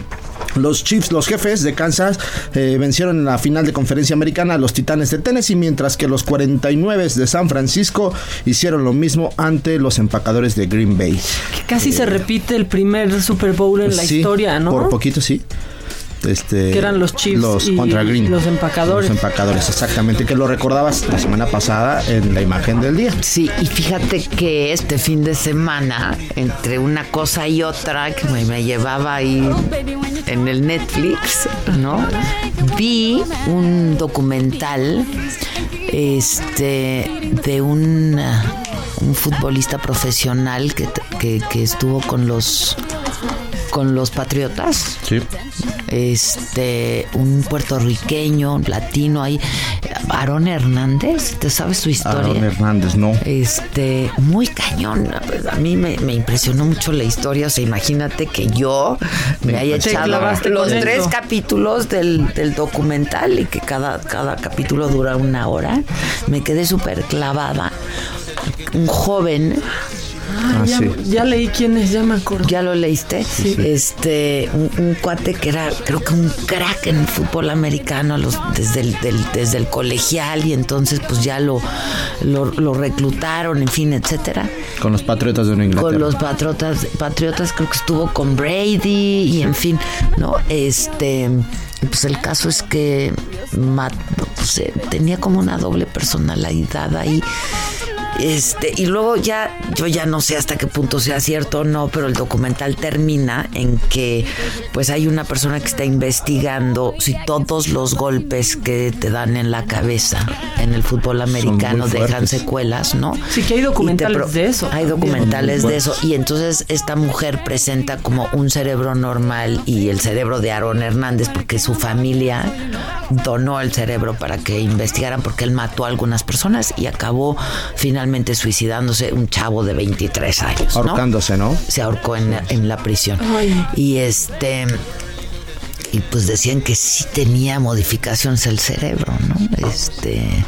Los Chiefs, los jefes de Kansas, eh, vencieron en la final de conferencia americana a los Titanes de Tennessee, mientras que los 49 de San Francisco hicieron lo mismo ante los empacadores de Green Bay. Que casi se repite el primer Super Bowl en la Sí, historia, ¿no? Por poquito, sí. Este, Que eran los Chiefs los y contra Green. los empacadores. Los empacadores, exactamente. Que lo recordabas la semana pasada en la imagen del día. Sí, y fíjate que este fin de semana, entre una cosa y otra, que me, me llevaba ahí en el Netflix, ¿no? Vi un documental este de un, un futbolista profesional que, que, que estuvo con los con los patriotas Sí. este un puertorriqueño latino ahí Aarón Hernández te sabes su historia Aaron Hernández, no. este, muy cañón. A mí me, me impresionó mucho la historia. O sea, imagínate que yo me haya Te echado los tres capítulos del, del documental y que cada, cada capítulo dura una hora. Me quedé súper clavada. Un joven Ah, ya, sí. ya leí quién es, ya me acuerdo. ¿Ya lo leíste? Este, un, un cuate que era, creo que un crack en el fútbol americano los, desde, el, del- desde el colegial y entonces pues ya lo, lo, lo reclutaron, en fin, etcétera. Con los Patriotas de Inglaterra. Con los patriotas, patriotas creo que estuvo con Brady y en fin, ¿no? Este, pues el caso es que Matt, pues, eh, tenía como una doble personalidad ahí. Este, y luego ya, yo ya no sé hasta qué punto sea cierto o no, pero el documental termina en que pues hay una persona que está investigando si todos los golpes que te dan en la cabeza en el fútbol americano dejan secuelas, ¿no? Sí, que hay documentales pro- de eso. Hay documentales de eso. Y entonces esta mujer presenta como un cerebro normal y el cerebro de Aaron Hernández, porque su familia donó el cerebro para que investigaran, porque él mató a algunas personas y acabó finalmente suicidándose un chavo de 23 años. Ahorcándose, ¿no? Se ahorcó en, en la prisión. Ay. Y este. Y pues decían que sí tenía modificaciones el cerebro, ¿no? Este.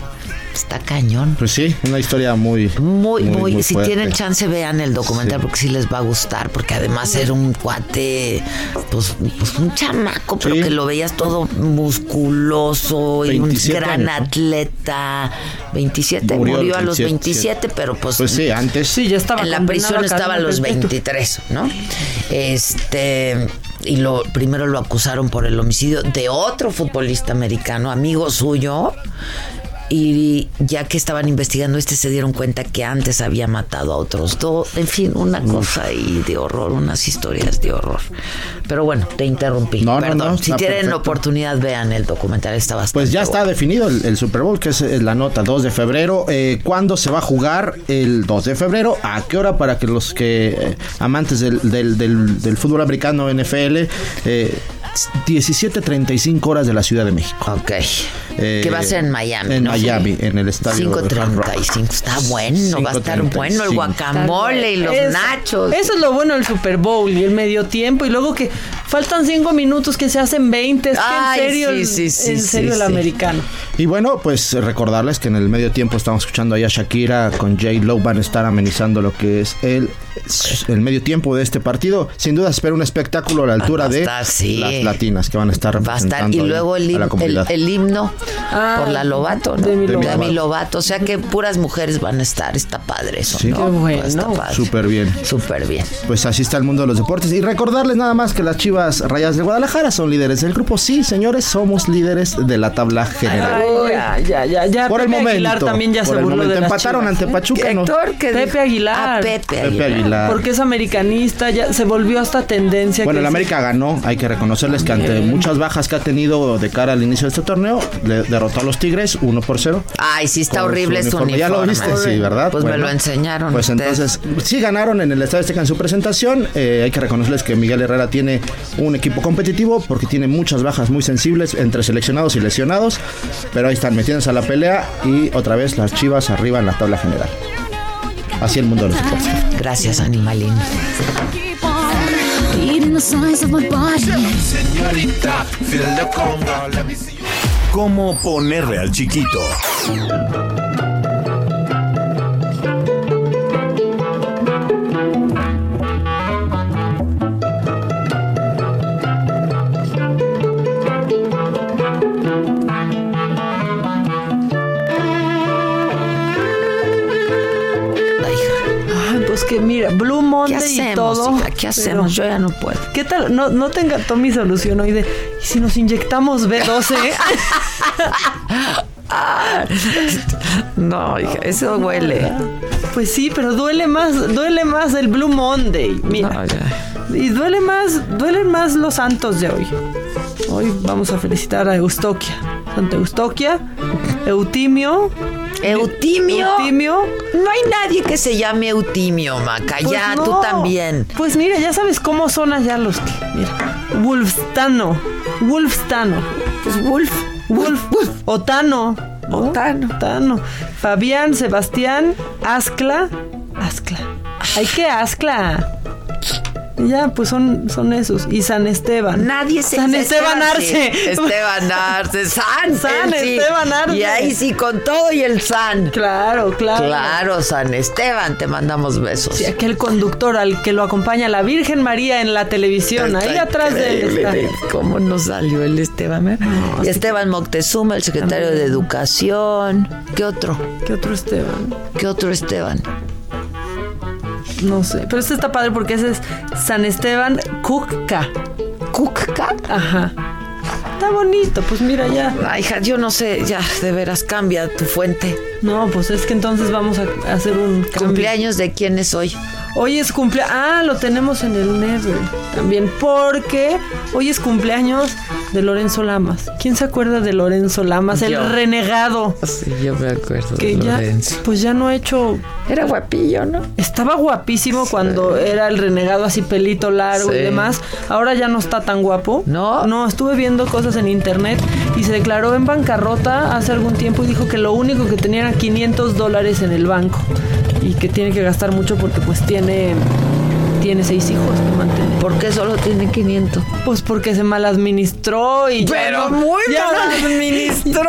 Está cañón. Pues sí, una historia muy. Muy, muy, si fuerte. tienen chance vean el documental Sí. porque sí les va a gustar, porque además era un cuate, pues, pues un chamaco, pero Sí. que lo veías todo musculoso y un 27 gran años, ¿no? atleta. 27, murió, Murió a los 27, 27, pero pues, Pues sí, antes. Sí, ya estaba en la prisión estaba a los perpetua. 23, ¿no? Este y lo primero lo acusaron por el homicidio de otro futbolista americano, amigo suyo, y ya que estaban investigando este se dieron cuenta que antes había matado a otros dos. En fin, una cosa ahí de horror, unas historias de horror. Pero bueno, te interrumpí. No, no, Perdón. no, si está tienen perfecto. oportunidad, vean el documental, está bastante Pues ya está bueno. definido el, el Super Bowl, que es la nota 2 de febrero. Eh, ¿Cuándo se va a jugar el 2 de febrero? ¿A qué hora? Para que los que eh, amantes del, del- del- del fútbol americano NFL, eh, 17.35 horas de la Ciudad de México. Ok. Eh, que va a ser en Miami. En ¿no? Miami, en el estadio. Hard Rock. 5.35. Está bueno, va a estar 5:35. bueno el guacamole y los Eso- nachos. Eso es lo bueno del Super Bowl y el medio tiempo. Y luego que faltan cinco minutos que se hacen 20. Es que Ay, en serio, sí, el- sí, sí, en sí, serio el americano. Y bueno, pues recordarles que en el medio tiempo estamos escuchando ahí a Shakira con J. Lo van a estar amenizando lo que es el, el medio tiempo de este partido. Sin duda espera un espectáculo a la altura a de sí. las latinas que van a estar Va a estar. representando Y luego el, a him- el, himno Ah, por la Lobato, ¿no? Demi Lovato. Demi Lovato. O sea que puras mujeres van a estar. Está padre eso, Sí. ¿no? Qué bueno. Está padre. Súper bien. Súper bien. Pues así está el mundo de los deportes. Y recordarles nada más que las Chivas Rayas de Guadalajara son líderes del grupo. Sí, señores, somos líderes de la tabla general. Ay, ya, ya, ya, ya. por el momento. Aguilar también ya por se el burló de las Empataron Chivas, ante ¿eh? Pachuca. ¿no? Héctor, ¿qué Pepe? Aguilar. Ah, Pepe Pepe Aguilar. Porque es americanista, ya se volvió hasta tendencia. Bueno, que el es- América ganó, hay que reconocerles que ante muchas bajas que ha tenido de cara al inicio de este torneo, le derrotó a los Tigres 1 por 0. Ay, sí está horrible su uniforme. Ya lo viste, sí, ¿verdad? Pues me lo enseñaron. Pues ustedes. entonces, sí ganaron en el Estadio Azteca en su presentación. Eh, hay que reconocerles que Miguel Herrera tiene un equipo competitivo porque tiene muchas bajas muy sensibles entre seleccionados y lesionados. Pero ahí están metiéndose a la pelea y otra vez las chivas arriba en la tabla general. Así el mundo de los deportes. Gracias, Animalín. Reading the signs of my body. ¿Cómo ponerle al chiquito? Que mira, Blue ¿Qué Monday hacemos? y todo. hija? ¿Qué hacemos? Yo ya no puedo. ¿Qué tal? No, no te encantó mi solución hoy de, ¿y si nos inyectamos B12? No, hija, eso huele. pues sí, pero duele más, duele más el Blue Monday. Mira. No. Y duele más, duelen más los santos de hoy. Hoy vamos a felicitar a Eustoquia. Santa Eustoquia, Eutimio. Eutimio. Eutimio. No hay nadie que se llame Eutimio, Maca. Pues ya, no. tú también. Pues mira, ya sabes cómo son allá los que. Mira. Wolfstano. Wolfstano. Pues Wolf. Wolf. Otano. ¿no? Otano. Otano. Fabián, Sebastián, Ascla. Ascla. Ay, qué Ascla. Y Ya, pues son, son esos. Y San Esteban. Nadie se San Esteban Arce. Esteban Arce. San. San sí. Esteban Arce. Y ahí sí, con todo y el San. Claro, claro. Claro, San Esteban, te mandamos besos. Sí, aquel conductor al que lo acompaña la Virgen María en la televisión. Ahí atrás de él está. ¿Cómo nos salió el Esteban? eh? y Esteban Moctezuma, el secretario de Educación. ¿Qué otro? ¿Qué otro Esteban? ¿Qué otro Esteban? No sé. Pero este está padre porque ese es San Esteban Cucca. ¿Cucca? Ajá. Está bonito, pues mira ya. Ay, hija, yo no sé, ya, de veras, cambia tu fuente. No, pues es que entonces vamos a hacer un cambio. ¿Cumpleaños de quién es hoy? Hoy es cumpleaños. Ah, lo tenemos en el Never también. Porque hoy es cumpleaños de Lorenzo Lamas. ¿Quién se acuerda de Lorenzo Lamas? Yo. El renegado. Sí, yo me acuerdo Que ya, pues ya no ha hecho. Era guapillo, ¿no? Estaba guapísimo cuando era el renegado así pelito largo y demás. Ahora ya no está tan guapo. ¿No? No, estuve viendo cosas en internet y se declaró en bancarrota hace algún tiempo y dijo que lo único que tenía era 500 dólares en el banco y que tiene que gastar mucho porque pues tiene tiene seis hijos que mantener. ¿Por qué solo tiene 500? Pues porque se mal administró y ya Pero no- muy ya mal no- administró.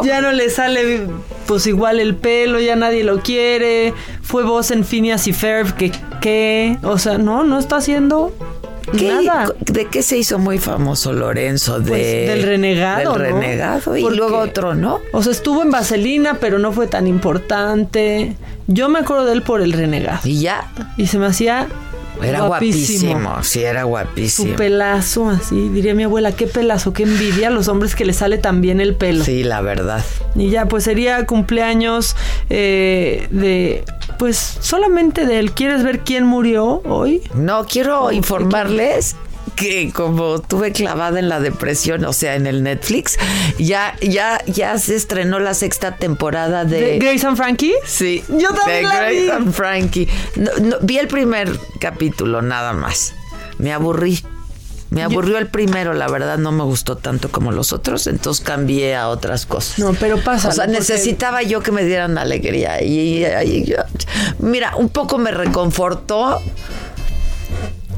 Ya no le sale pues igual el pelo, ya nadie lo quiere. Fue voz en Phineas y Ferb que qué, o sea, no, no está haciendo ¿Qué- nada. ¿De qué se hizo muy famoso Lorenzo? De, Pues, del renegado, Del ¿no? renegado y Porque- luego otro, ¿no? O sea, estuvo en Vaselina, pero no fue tan importante. Yo me acuerdo de él por el renegado. Y ya. Y se me hacía Era guapísimo. sí, era guapísimo. Su pelazo, así, diría mi abuela, qué pelazo, qué envidia a los hombres que les sale tan bien el pelo. Sí, la verdad. Y ya, pues sería cumpleaños eh, de, pues solamente de él. ¿Quieres ver quién murió hoy? No, quiero informarles que como tuve clavada en la depresión, o sea, en el Netflix, ya, ya, ya se estrenó la sexta temporada de, ¿De Grace and Frankie? Sí, Yo también de la Grace vi. and Frankie. No, no, vi el primer capítulo, nada más. Me aburrí. Me aburrió el primero, la verdad no me gustó tanto como los otros, entonces cambié a otras cosas. No, pero pasa. O sea, necesitaba yo que me dieran alegría. Y, y- mira, un poco me reconfortó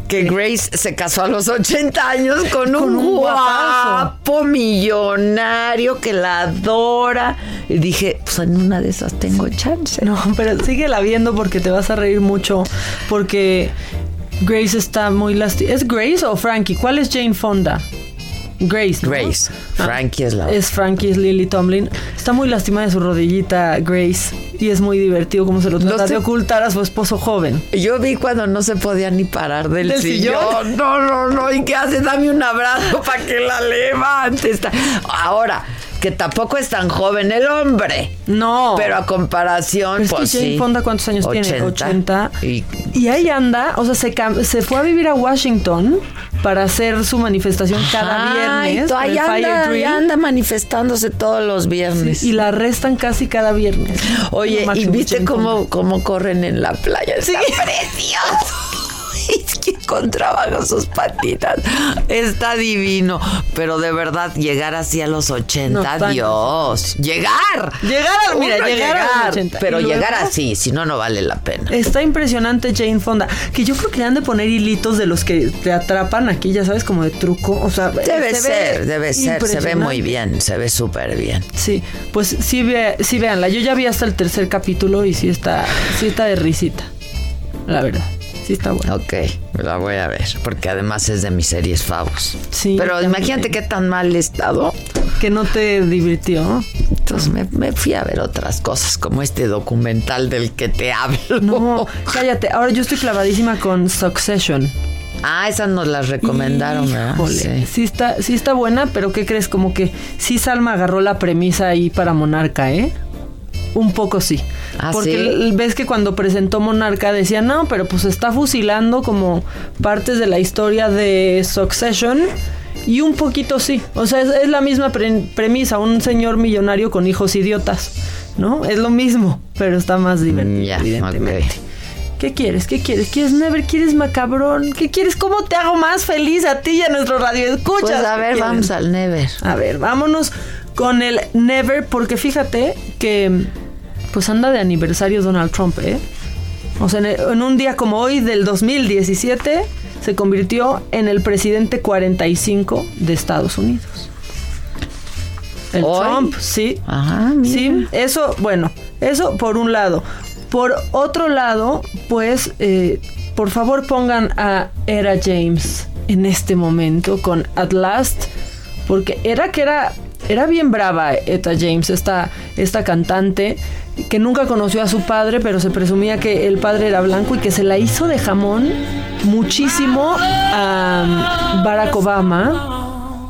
que Grace se casó a los 80 años con un, Con un guapazo. guapo millonario que la adora. Y dije, pues en una de esas tengo chance. No, pero síguela viendo porque te vas a reír mucho. Porque Grace está muy lastimada. ¿Es Grace o Frankie? ¿Cuál es Jane Fonda? Grace. ¿no? Grace. Ah, Frankie es la Es Frankie, es Lily Tomlin. Está muy lastimada de su rodillita, Grace. Y es muy divertido cómo se lo No trata sé- de ocultar a su esposo joven. Yo vi cuando no se podía ni parar del, ¿Del sillón. sillón? No, no, no. ¿Y qué hace? Dame un abrazo para que la levante. Ahora, que tampoco es tan joven el hombre. No. Pero a comparación, es pues que Jane sí. Fonda, ¿cuántos años tiene? 80. Y Y ahí anda, o sea, se, se fue a vivir a Washington para hacer su manifestación cada viernes. ahí anda, ahí anda manifestándose todos los viernes. Y la arrestan casi cada viernes. Oye, ¿y viste cómo, cómo corren en la playa? Está Sí. precioso. Es que con trabajo sus patitas. Está divino. Pero de verdad, llegar así a los 80, No, tan- Dios. Llegar. Llegar a- mira, llegar a los 80. Pero llegar así, si no, no vale la pena. Está impresionante Jane Fonda. Que yo creo que le han de poner hilitos de los que te atrapan aquí, ya sabes, como de truco. O sea, Debe se ve ser, debe ser. Se ve muy bien, se ve súper bien. Sí, pues sí, ve, sí véanla. Yo ya vi hasta el tercer capítulo y sí está, sí está de risita. La verdad. Sí está bueno. Ok, la voy a ver, porque además es de mis series favos. Sí, Pero imagínate qué tan mal he estado. Que no te divirtió. Entonces me, me fui a ver otras cosas, como este documental del que te hablo. No, cállate. Ahora yo estoy clavadísima con Succession. Ah, esas nos las recomendaron, ¿verdad? Híjole, Sí. sí. está, sí está buena, pero ¿qué crees? Como que sí Salma agarró la premisa ahí para Monarca, ¿eh? Un poco sí. ¿Ah, Porque sí? ves que cuando presentó Monarca decía, no, pero pues está fusilando como partes de la historia de Succession. Y un poquito sí. O sea, es, es la misma pre- premisa. Un señor millonario con hijos idiotas. ¿No? Es lo mismo, pero está más divertido, Mm, Ya, evidentemente. ok. ¿Qué quieres? ¿Qué quieres? ¿Quieres Never? ¿Quieres Macabrón? ¿Qué quieres? ¿Cómo te hago más feliz a ti y a nuestro radio? Escucha. Pues a ver, vamos al Never. A ver, vámonos con el Never, porque fíjate que pues anda de aniversario Donald Trump, ¿eh? O sea, en, un día como hoy del 2017 se convirtió en el presidente 45 de Estados Unidos. El ¿Hoy? Trump, sí. Ajá, mira. Sí, eso, bueno, eso por un lado. Por otro lado, pues, eh, por favor pongan a Era James en este momento con At Last, porque era que era, era bien brava Eta James, esta, esta cantante que nunca conoció a su padre, pero se presumía que el padre era blanco y que se la hizo de jamón muchísimo a Barack Obama.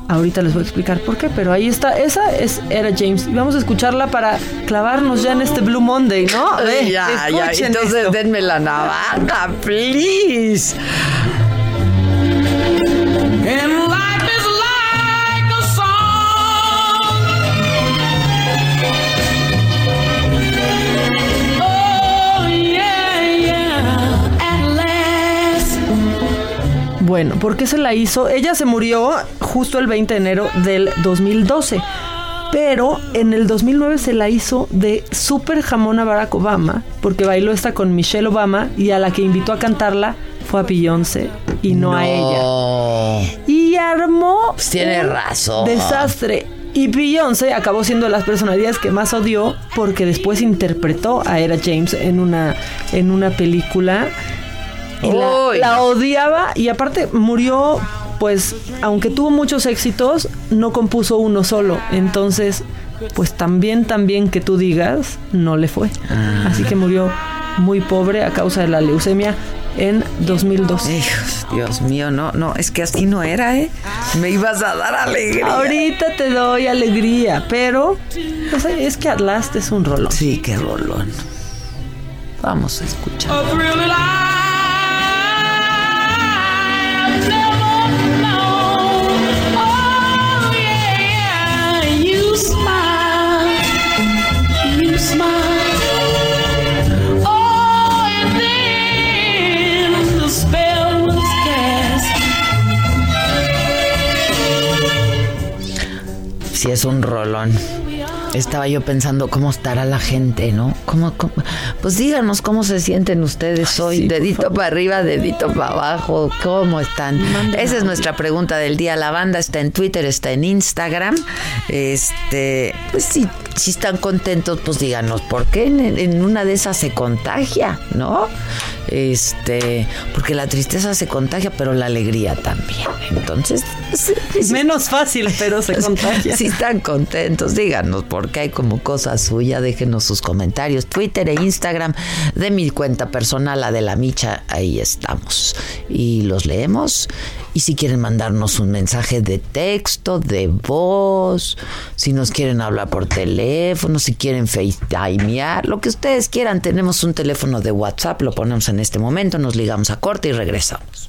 Ahorita les voy a explicar por qué, pero ahí está. Esa es Era James. Y vamos a escucharla para clavarnos ya en este Blue Monday, ¿no? Ve, ya, ya. Entonces esto. denme la navaja, please. Bueno, ¿por qué se la hizo? Ella se murió justo el 20 de enero del 2012. Pero en el 2009 se la hizo de super jamón a Barack Obama, porque bailó esta con Michelle Obama y a la que invitó a cantarla fue a Beyoncé y no, a ella. Y armó Pues tiene razón. desastre. Y Beyoncé acabó siendo de las personalidades que más odió porque después interpretó a Era James en una, en una película. Y la, odiaba y aparte murió, pues, aunque tuvo muchos éxitos, no compuso uno solo. Entonces, pues también, también que tú digas, no le fue. Ah. Así que murió muy pobre a causa de la leucemia en 2002. Hijos, Dios mío, no, no, es que así no era, ¿eh? Me ibas a dar alegría. Ahorita te doy alegría, pero pues, es que At Last es un rolón. Sí, qué rolón. Vamos a escuchar. Sí, es un rolón. Estaba yo pensando cómo estará la gente, ¿no? ¿Cómo, cómo? Pues díganos cómo se sienten ustedes hoy. Sí, dedito para arriba, dedito para abajo. ¿Cómo están? Esa es nuestra pregunta del día. La banda está en Twitter, está en Instagram. Este, pues si, si están contentos, pues díganos por qué en, en una de esas se contagia, ¿no? Este, porque la tristeza se contagia, pero la alegría también. Entonces, Es menos fácil, pero se contagia. si están contentos, díganos porque hay como cosa suya, déjenos sus comentarios, Twitter e Instagram de mi cuenta personal, la de la Micha, ahí estamos. Y los leemos. Y si quieren mandarnos un mensaje de texto, de voz, si nos quieren hablar por teléfono, si quieren FaceTimear, lo que ustedes quieran, tenemos un teléfono de WhatsApp, lo ponemos en este momento, nos ligamos a corte y regresamos.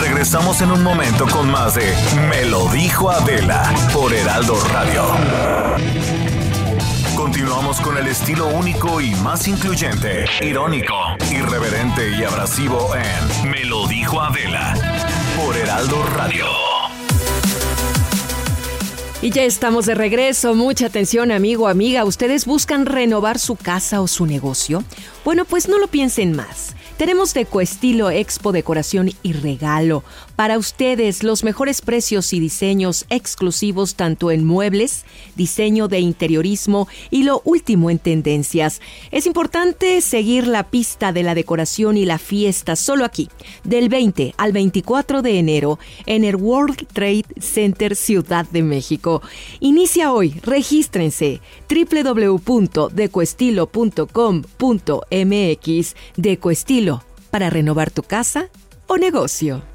Regresamos en un momento con más de Me lo dijo Adela por Heraldo Radio. Continuamos con el estilo único y más incluyente, irónico, irreverente y abrasivo en Me lo dijo Adela por Heraldo Radio. Y ya estamos de regreso. Mucha atención, amigo, amiga. ¿Ustedes buscan renovar su casa o su negocio? Bueno, pues no lo piensen más. Tenemos Decoestilo Expo Decoración y Regalo. Para ustedes, los mejores precios y diseños exclusivos tanto en muebles, diseño de interiorismo y lo último en tendencias. Es importante seguir la pista de la decoración y la fiesta solo aquí, del 20 al 24 de enero en el World Trade Center Ciudad de México. Inicia hoy, regístrense www.decoestilo.com.mx Decoestilo para renovar tu casa o negocio.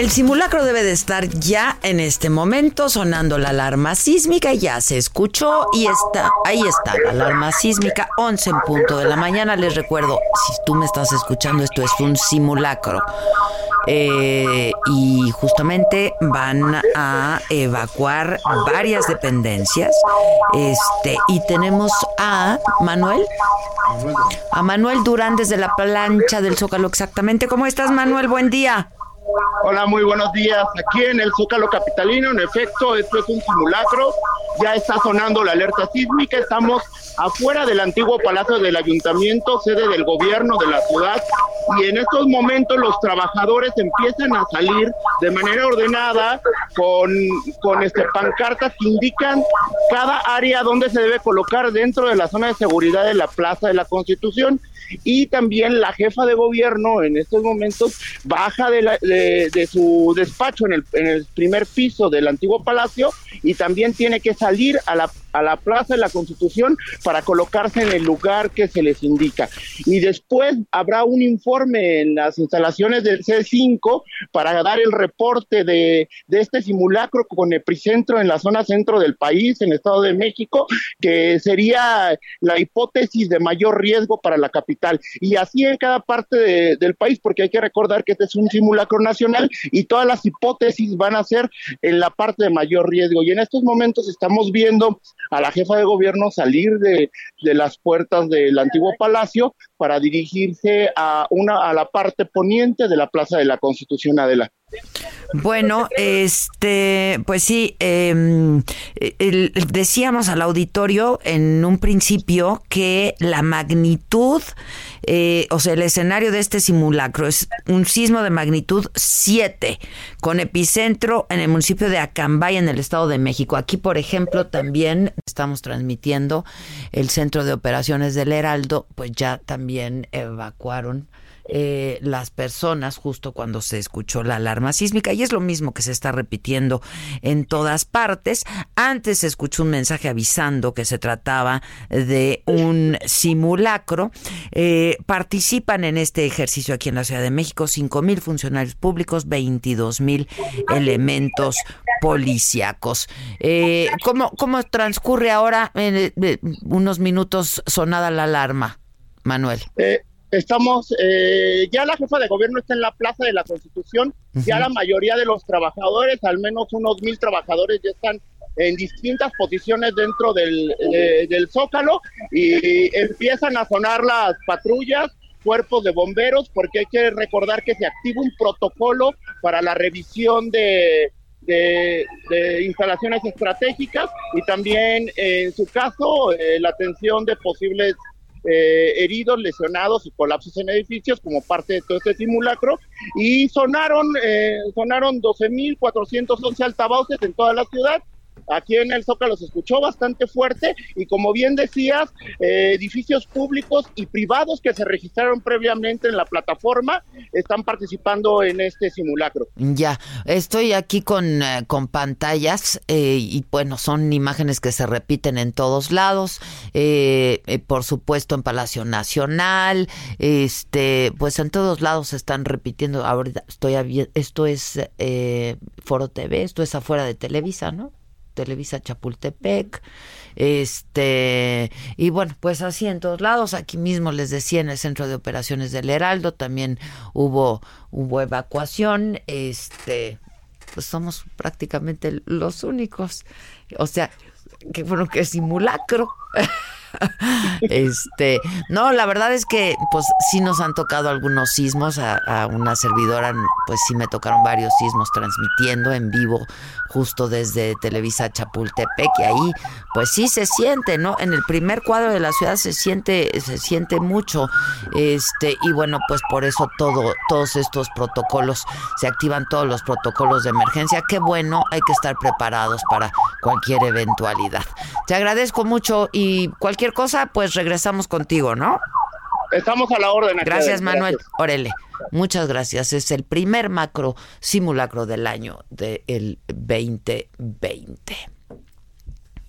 El simulacro debe de estar ya en este momento sonando la alarma sísmica, ya se escuchó y está, ahí está la alarma sísmica, 11 en punto de la mañana. Les recuerdo, si tú me estás escuchando, esto es un simulacro. Eh, y justamente van a evacuar varias dependencias. Este, y tenemos a Manuel. A Manuel Durán desde la plancha del Zócalo, exactamente. ¿Cómo estás, Manuel? Buen día. Hola, muy buenos días. Aquí en el Zócalo Capitalino, en efecto, esto es un simulacro. Ya está sonando la alerta sísmica. Estamos afuera del antiguo Palacio del Ayuntamiento, sede del gobierno de la ciudad. Y en estos momentos los trabajadores empiezan a salir de manera ordenada con, con este, pancartas que indican cada área donde se debe colocar dentro de la zona de seguridad de la Plaza de la Constitución y también la jefa de gobierno en estos momentos baja de, la- de- su despacho en el primer piso del antiguo palacio y también tiene que salir a la a la Plaza de la Constitución para colocarse en el lugar que se les indica. Y después habrá un informe en las instalaciones del C5 para dar el reporte de, de este simulacro con epicentro en la zona centro del país, en el Estado de México, que sería la hipótesis de mayor riesgo para la capital. Y así en cada parte de- del país, porque hay que recordar que este es un simulacro nacional y todas las hipótesis van a ser en la parte de mayor riesgo. Y en estos momentos estamos viendo a la jefa de gobierno salir de, de las puertas del antiguo palacio para dirigirse a una a la parte poniente de la Plaza de la Constitución Adela. Bueno, este, pues sí, eh, decíamos al auditorio en un principio que la magnitud, eh, o sea, el escenario de este simulacro es un sismo de magnitud 7, con epicentro en el municipio de Acambay, en el Estado de México. Aquí, por ejemplo, también estamos transmitiendo el Centro de Operaciones del Heraldo, pues ya también evacuaron eh, las personas justo cuando se escuchó la alarma sísmica y es lo mismo que se está repitiendo en todas partes. Antes se escuchó un mensaje avisando que se trataba de un simulacro. Eh, participan en este ejercicio aquí en la Ciudad de México 5 mil funcionarios públicos, 22 mil elementos policíacos. Eh, ¿cómo, ¿Cómo transcurre ahora en unos minutos sonada la alarma, Manuel? Eh, estamos, eh, ya la jefa de gobierno está en la Plaza de la Constitución, ya la mayoría de los trabajadores, al menos unos mil trabajadores, ya están en distintas posiciones dentro del, eh, del Zócalo y empiezan a sonar las patrullas, cuerpos de bomberos, porque hay que recordar que se activa un protocolo para la revisión de, de, de instalaciones estratégicas y también eh, en su caso eh, la atención de posibles eh, heridos, lesionados y colapsos en edificios como parte de todo este simulacro y sonaron eh, sonaron 12.411 altavoces en toda la ciudad. Aquí en el Zócalo se escuchó bastante fuerte y como bien decías, eh, edificios públicos y privados que se registraron previamente en la plataforma están participando en este simulacro. Ya, estoy aquí con, eh, con pantallas eh, y bueno, son imágenes que se repiten en todos lados, eh, por supuesto en Palacio Nacional, este, pues en todos lados se están repitiendo. Ahorita estoy esto es Foro TV, esto es afuera de Televisa, ¿no? Televisa Chapultepec, este, y bueno, pues así en todos lados, aquí mismo les decía en el centro de operaciones del Heraldo también hubo, hubo evacuación, este, pues somos prácticamente los únicos, o sea, que bueno, que simulacro. este, no, la verdad es que pues sí nos han tocado algunos sismos, a, a una servidora pues sí me tocaron varios sismos transmitiendo en vivo justo desde Televisa Chapultepec y ahí pues sí se siente, ¿no? En el primer cuadro de la ciudad se siente se siente mucho. Este, y bueno, pues por eso todo todos estos protocolos se activan todos los protocolos de emergencia. Qué bueno, hay que estar preparados para cualquier eventualidad. Te agradezco mucho y cualquier cosa pues regresamos contigo, ¿no? Estamos a la orden. aquí, Gracias. Manuel. Gracias. Órale. Muchas gracias. Es el primer macro simulacro del año del 2020.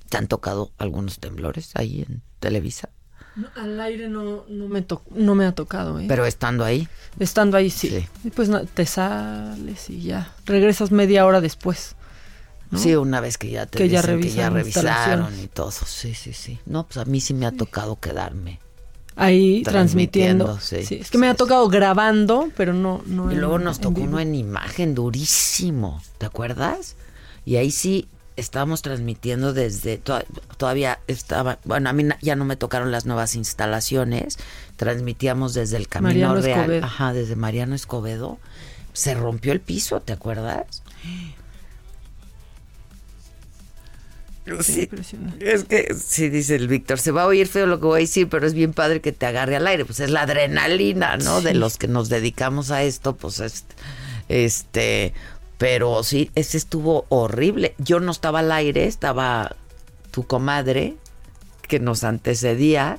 ¿Te han tocado algunos temblores ahí en Televisa? No, al aire no, no, me to- no me ha tocado, ¿eh? Pero estando ahí. Estando ahí, sí. Y Pues no, te sales y ya. Regresas media hora después. ¿No? Sí, una vez que ya te Que ya dicen que ya revisaron y todo. Sí, sí, sí. No, pues a mí sí me ha tocado quedarme. Ahí Transmitiendo, transmitiendo. sí, es que me ha tocado grabando, pero no. no Y en- luego nos tocó uno en imagen durísimo, ¿te acuerdas? Y ahí sí estábamos transmitiendo desde, to- todavía estaba, bueno, a mí ya no me tocaron las nuevas instalaciones, transmitíamos desde el Camino Mariano Real, Escobedo. ajá, desde Mariano Escobedo, se rompió el piso, ¿te acuerdas? Sí, es que sí dice el Víctor, se va a oír feo lo que voy a decir, pero es bien padre que te agarre al aire, pues es la adrenalina, ¿no? De los que nos dedicamos a esto, pues es- este, pero sí, ese estuvo horrible. Yo no estaba al aire, estaba tu comadre que nos antecedía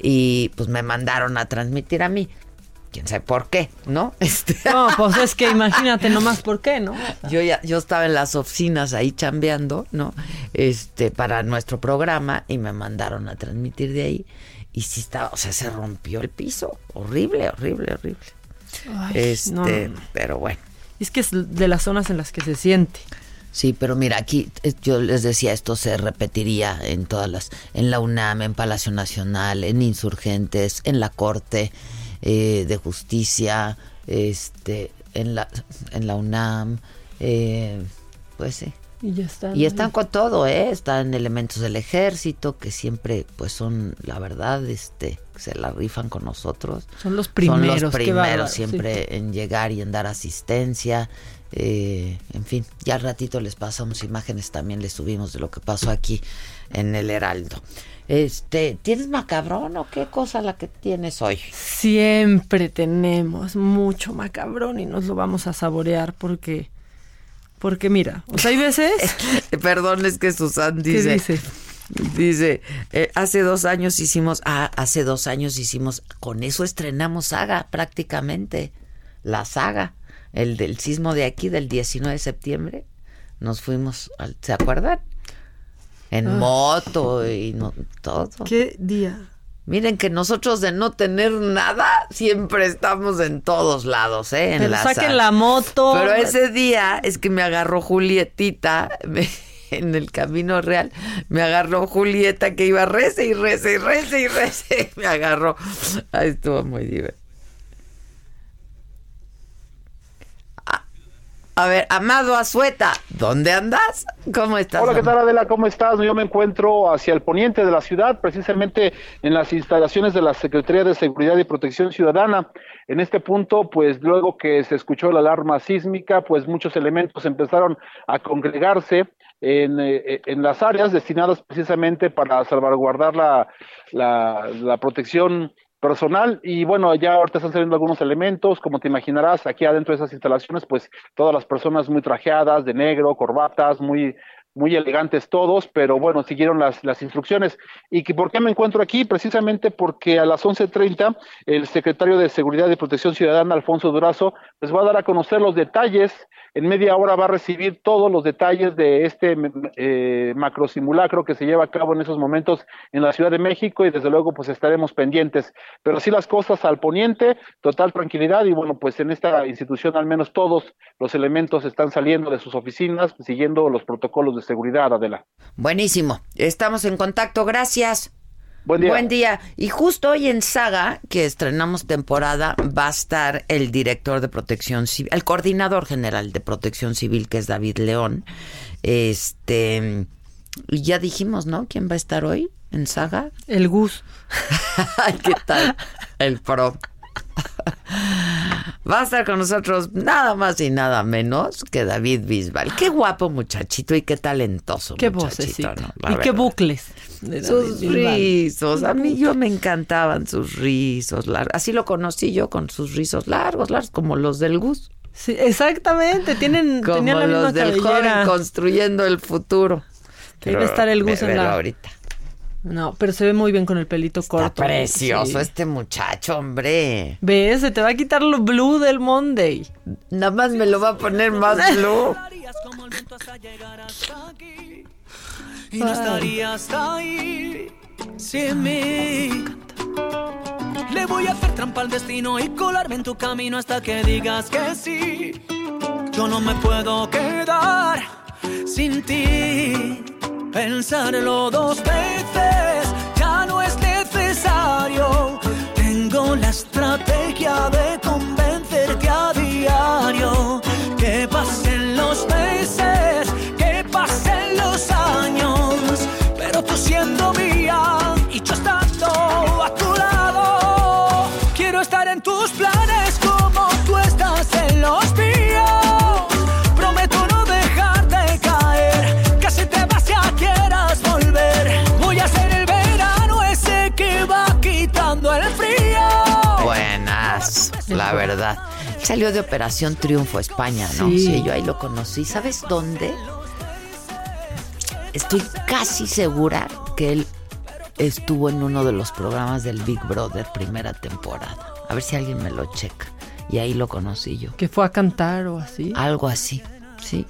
y pues me mandaron a transmitir a mí. Quién sabe por qué, ¿no? Este, No, pues es que imagínate nomás por qué, ¿no? yo ya yo estaba en las oficinas ahí chambeando, ¿no? Este para nuestro programa y me mandaron a transmitir de ahí y sí estaba, o sea, se rompió el piso, horrible, horrible, horrible. Ay, este, no, no, no. pero bueno. Es que es de las zonas en las que se siente. Sí, pero mira, aquí eh, yo les decía, esto se repetiría en todas las, en la UNAM, en Palacio Nacional, en Insurgentes, en la Corte eh, de Justicia, este, en la, en la UNAM, eh, pues sí. Y ya está. Y están con todo, ¿eh? Están elementos del ejército que siempre, pues son, la verdad, este, se la rifan con nosotros. Son los primeros, Son los primeros siempre sí. en llegar y en dar asistencia. eh, en fin, ya al ratito les pasamos imágenes, también les subimos de lo que pasó aquí en el Heraldo. Este, ¿tienes macabrón o qué cosa la que tienes hoy? Siempre tenemos mucho macabrón y nos lo vamos a saborear porque, porque mira, o sea, hay veces... Perdón, es que Susan ¿Qué dice. dice? Dice, eh, hace dos años hicimos, ah, hace dos años hicimos, con eso estrenamos saga prácticamente, la saga, el del sismo de aquí del 19 de septiembre, nos fuimos, al, ¿se acuerdan? En Ah. moto y no, todo. ¿Qué día? Miren que nosotros de no tener nada, siempre estamos en todos lados, ¿eh? En Pero la saquen la moto. Pero ese día es que me agarró Julietita me- en el camino real. Me agarró Julieta que iba rece y rece y rece y rece. Me agarró. Ay, estuvo muy divertido. A ver, Amado Azueta, ¿dónde andas? ¿Cómo estás? Hola, ¿qué tal Adela? ¿Cómo estás? Yo me encuentro hacia el poniente de la ciudad, precisamente en las instalaciones de la Secretaría de Seguridad y Protección Ciudadana. En este punto, pues luego que se escuchó la alarma sísmica, pues muchos elementos empezaron a congregarse en, eh, en las áreas destinadas precisamente para salvaguardar la, la, la protección personal y bueno, ya ahorita están saliendo algunos elementos, como te imaginarás, aquí adentro de esas instalaciones, pues todas las personas muy trajeadas, de negro, corbatas, muy muy elegantes todos, pero bueno, siguieron las, las instrucciones. ¿Y que, por qué me encuentro aquí? Precisamente porque a las 11.30 el secretario de Seguridad y Protección Ciudadana, Alfonso Durazo, les va a dar a conocer los detalles. En media hora va a recibir todos los detalles de este eh, macro simulacro que se lleva a cabo en esos momentos en la Ciudad de México y desde luego pues estaremos pendientes. Pero sí las cosas al poniente, total tranquilidad y bueno, pues en esta institución al menos todos los elementos están saliendo de sus oficinas siguiendo los protocolos de seguridad, Adela. Buenísimo. Estamos en contacto. Gracias. Buen día. Buen día. Y justo hoy en Saga, que estrenamos temporada, va a estar el director de Protección Civil, el coordinador general de Protección Civil, que es David León. Este, y ya dijimos, ¿no? ¿Quién va a estar hoy en Saga? El Gus. Ay, ¿Qué tal? El pro. Va a estar con nosotros nada más y nada menos que David Bisbal. Qué guapo muchachito y qué talentoso Qué vocecita. ¿no? Y qué bucles. Sus rizos, a mí yo me encantaban sus rizos largos. Así lo conocí yo con sus rizos largos, largos, como los del Gus. Sí, exactamente. Tienen, Como tenían la misma los del cabellera. joven construyendo el futuro. Debe estar el Gus en la- ahorita. No, pero se ve muy bien con el pelito corto. Precioso Sí. este muchacho, hombre. ¿Ves? Se te va a quitar lo blue del Monday. Nada más me lo va a poner más blue. Y no estarías ahí sin mí. Le voy a hacer trampa al destino y colarme en tu camino hasta que digas que sí. Yo no me puedo quedar sin ti. Pensarlo dos veces ya no es necesario. Tengo la estrategia de la verdad. Salió de Operación Triunfo España, ¿no? Sí. Sí. yo ahí lo conocí. ¿Sabes dónde? Estoy casi segura que él estuvo en uno de los programas del Big Brother primera temporada. A ver si alguien me lo checa. Y ahí lo conocí yo. Que fue a cantar o así. Algo así, sí.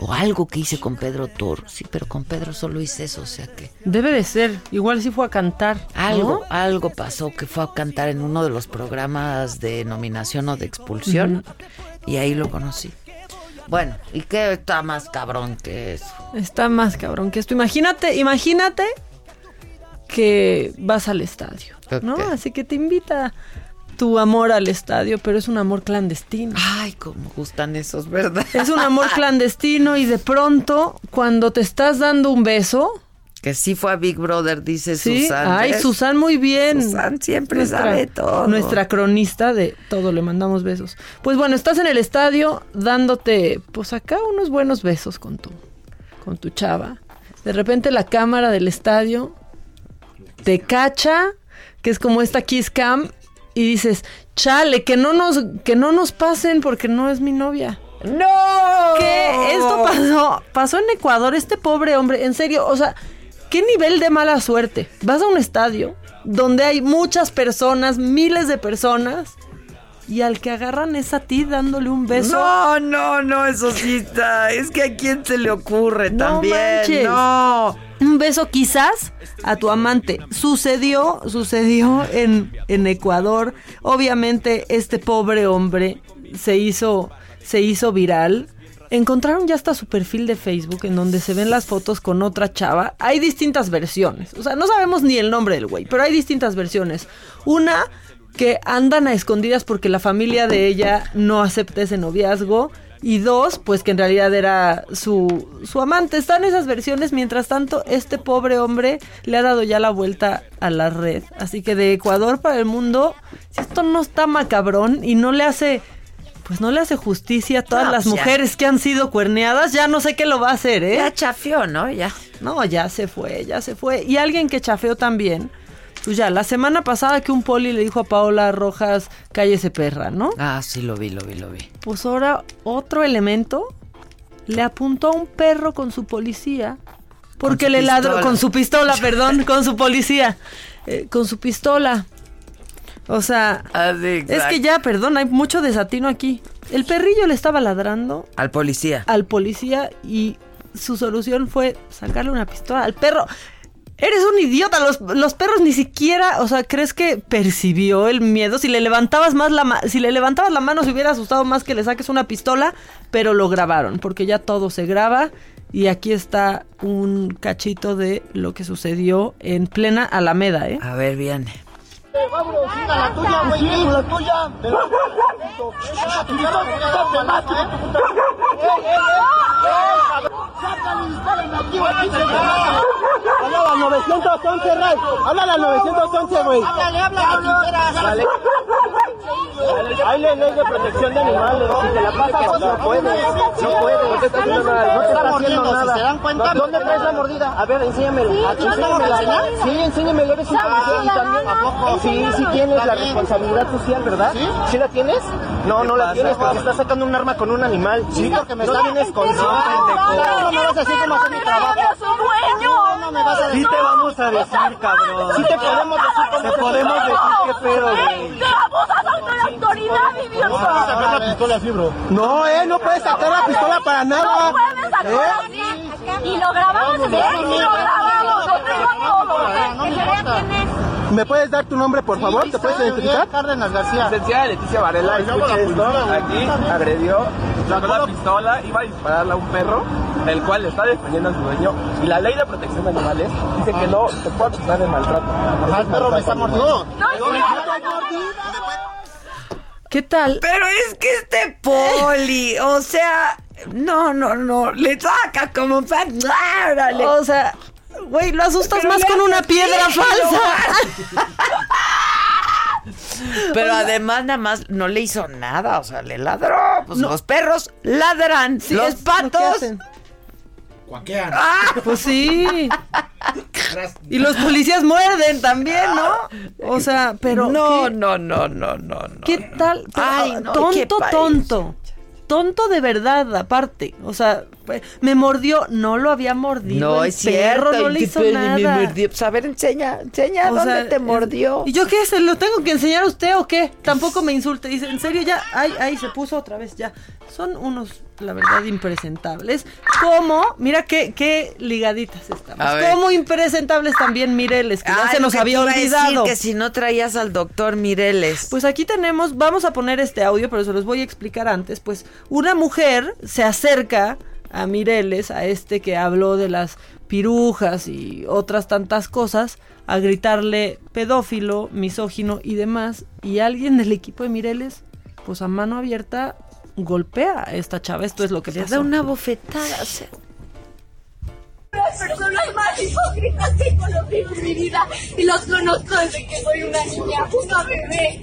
O algo que hice con Pedro Toro. Sí, pero con Pedro solo hice eso, o sea que... Debe de ser. Igual sí fue a cantar. Algo, algo pasó que fue a cantar en uno de los programas de nominación o de expulsión. Y ahí lo conocí. Bueno, ¿y qué está más cabrón que eso? Está más cabrón que esto. Imagínate, imagínate que vas al estadio, ¿no? Así que te invita tu amor al estadio, pero es un amor clandestino. Ay, cómo gustan esos, ¿verdad? Es un amor clandestino y de pronto, cuando te estás dando un beso... Que sí fue a Big Brother, dice ¿sí? Susan. Ay. Susan muy bien. Susan siempre sabe todo. Nuestra cronista de todo, le mandamos besos. Pues bueno, estás en el estadio dándote, pues acá unos buenos besos con tu, con tu chava. De repente la cámara del estadio te cacha, que es como esta kiss cam, y dices, chale, que no nos, que no nos pasen porque no es mi novia. ¡No! Que esto pasó, pasó en Ecuador, este pobre hombre, en serio, o sea, ¿qué nivel de mala suerte? Vas a un estadio donde hay muchas personas, miles de personas, y al que agarran es a ti dándole un beso. No, no, no, eso sí está. Es que a quién se le ocurre No también. manches. No. Un beso quizás a tu amante. Sucedió, sucedió en, en Ecuador. Obviamente este pobre hombre se hizo, se hizo viral. Encontraron ya hasta su perfil de Facebook en donde se ven las fotos con otra chava. Hay distintas versiones. O sea, no sabemos ni el nombre del güey, pero hay distintas versiones. Una que andan a escondidas porque la familia de ella no acepta ese noviazgo. Y dos, pues que en realidad era su, su amante. Están esas versiones. Mientras tanto, este pobre hombre le ha dado ya la vuelta a la red. Así que de Ecuador para el mundo, si esto no está macabrón y no le hace, pues no le hace justicia a todas No, las pues ya. mujeres que han sido cuerneadas, ya no sé qué lo va a hacer, ¿eh? Ya chafió, ¿no? Ya. No, ya se fue, ya se fue. Y alguien que chafeó también. Pues ya, la semana pasada que un poli le dijo a Paola Rojas, cállese perra, ¿no? Ah, sí, lo vi, lo vi, lo vi. Pues ahora otro elemento le apuntó a un perro con su policía. Porque su le ladró, con su pistola, perdón, con su policía. Eh, con su pistola. O sea, Ah, sí, es que ya, perdón, hay mucho desatino aquí. El perrillo le estaba ladrando Al policía. al policía y su solución fue sacarle una pistola al perro. Eres un idiota, los, los perros ni siquiera, o sea, ¿crees que percibió el miedo? Si le levantabas más la ma- si le levantabas la mano se hubiera asustado más que le saques una pistola, pero lo grabaron, porque ya todo se graba y aquí está un cachito de lo que sucedió en plena Alameda, ¿eh? A ver, viene. Vámonos, la tuya, güey, la tuya. Habla al 911, Ray. Habla al 911, güey. Háblale, háblale. Hay ley de protección de animales. Si te la pasas, no puedes. No puedes. No te está haciendo nada. No te está haciendo nada. ¿Se dan cuenta? ¿Dónde traes la mordida? A ver, enséñamelo. Enséñamela. Sí, enséñamelo. Eres un policía y también. ¿A poco? Sí, sí tienes la responsabilidad social, ¿verdad? ¿Sí? ¿Sí la tienes? No, no la tienes porque estás sacando un arma con un animal. Sí, porque me está bien escondido. No me vas a decir cómo hacer mi trabajo. No me vas a decir. Sí te vamos a decir, cabrón. Sí te podemos decir Te podemos decir qué pedo, güey. No vas a sacar la pistola así, bro. No, eh, no puedes sacar la pistola para nada. ¿Eh? Y lo grabamos bien, y lo grabamos, lo tengo todo. Quién es. ¿Me puedes dar tu nombre, por favor? ¿Te puedes identificar? Cárdenas García. Licenciada Leticia Varela, escuche esto. Aquí agredió, sacó la pistola, iba a dispararle a un perro, el cual está defendiendo a su dueño. Y la ley de protección de animales dice que no se puede acusar de maltrato. El perro me está mordiendo. ¿Qué tal? Pero es que este poli, o sea, no, no, no, le saca como. ¡Árale! O sea, güey, lo asustas Pero más con una piedra falsa. Pero además nada más no le hizo nada, o sea, le ladró. Pues los perros ladran, Sí, los patos. hacen. Cuaquean. Pues sí. Y los policías muerden también, ¿no? O sea, pero. no, ¿qué, no, no, no, no, no. ¿qué tal? Pero, Ay, ah, no, tonto, tonto. Tonto de verdad, aparte. O sea, Me mordió, no lo había mordido. No el es cierto. perro no le hizo nada. me mordió. Pues a ver, enseña, enseña O dónde sea, te mordió. ¿Y yo qué? ¿Se lo tengo que enseñar a usted o qué? Tampoco me insulte. Dice, ¿en serio ya? Ay, ay, se puso otra vez ya. Son unos, la verdad, impresentables. ¿Cómo? Mira qué, qué ligaditas estamos. ¿Cómo impresentables también Mireles? Que ya Ay, se lo nos había a decir, olvidado. que si no traías al doctor Mireles. Pues aquí tenemos, vamos a poner este audio, pero se los voy a explicar antes. Pues una mujer se acerca a Mireles, a este que habló de las pirujas y otras tantas cosas, a gritarle pedófilo, misógino y demás. Y alguien del equipo de Mireles, pues a mano abierta, golpea a esta chava. Esto es lo que Le pasó. da una bofetada. o sea. Las personas más hipócritas que he conocido en mi vida y los conozco desde que soy una niña, una bebé.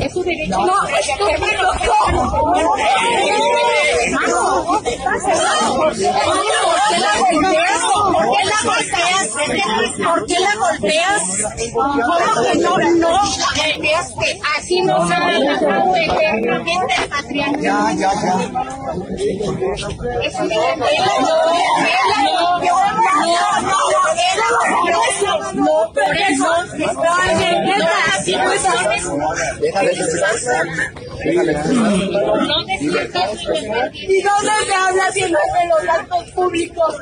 ¿Es su derecho? No, es derecho. ¿Por qué la golpeas? ¿Por qué la golpeas? ¿Por qué la golpeas? ¿Cómo que no, no? Que así no habla la gente del patriarcado. Es un no, por eso, así no ¿Y dónde se habla si no es en los actos públicos?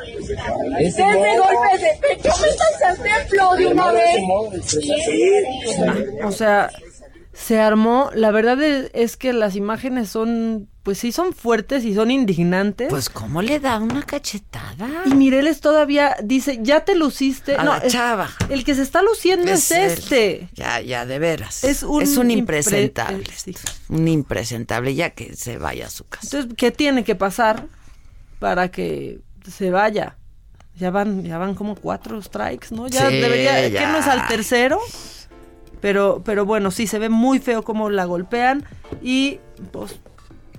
Denme golpes de pecho, métanse al templo de una vez. O sea, se armó. La verdad es, es que las imágenes son, pues sí, son fuertes y son indignantes. Pues, ¿cómo le da una cachetada? Y Mireles todavía dice, ya te luciste. A no, la es- chava. El que se está luciendo es, este. Ya, ya, de veras. Es un impre- impresentable. eh, sí. Un impresentable, ya que se vaya a su casa. Entonces, ¿qué tiene que pasar para que se vaya? Ya van, ya van como cuatro strikes, ¿no? Ya Sí, debería, ya. no es al tercero. Pero, pero bueno, sí, se ve muy feo cómo la golpean. Y pues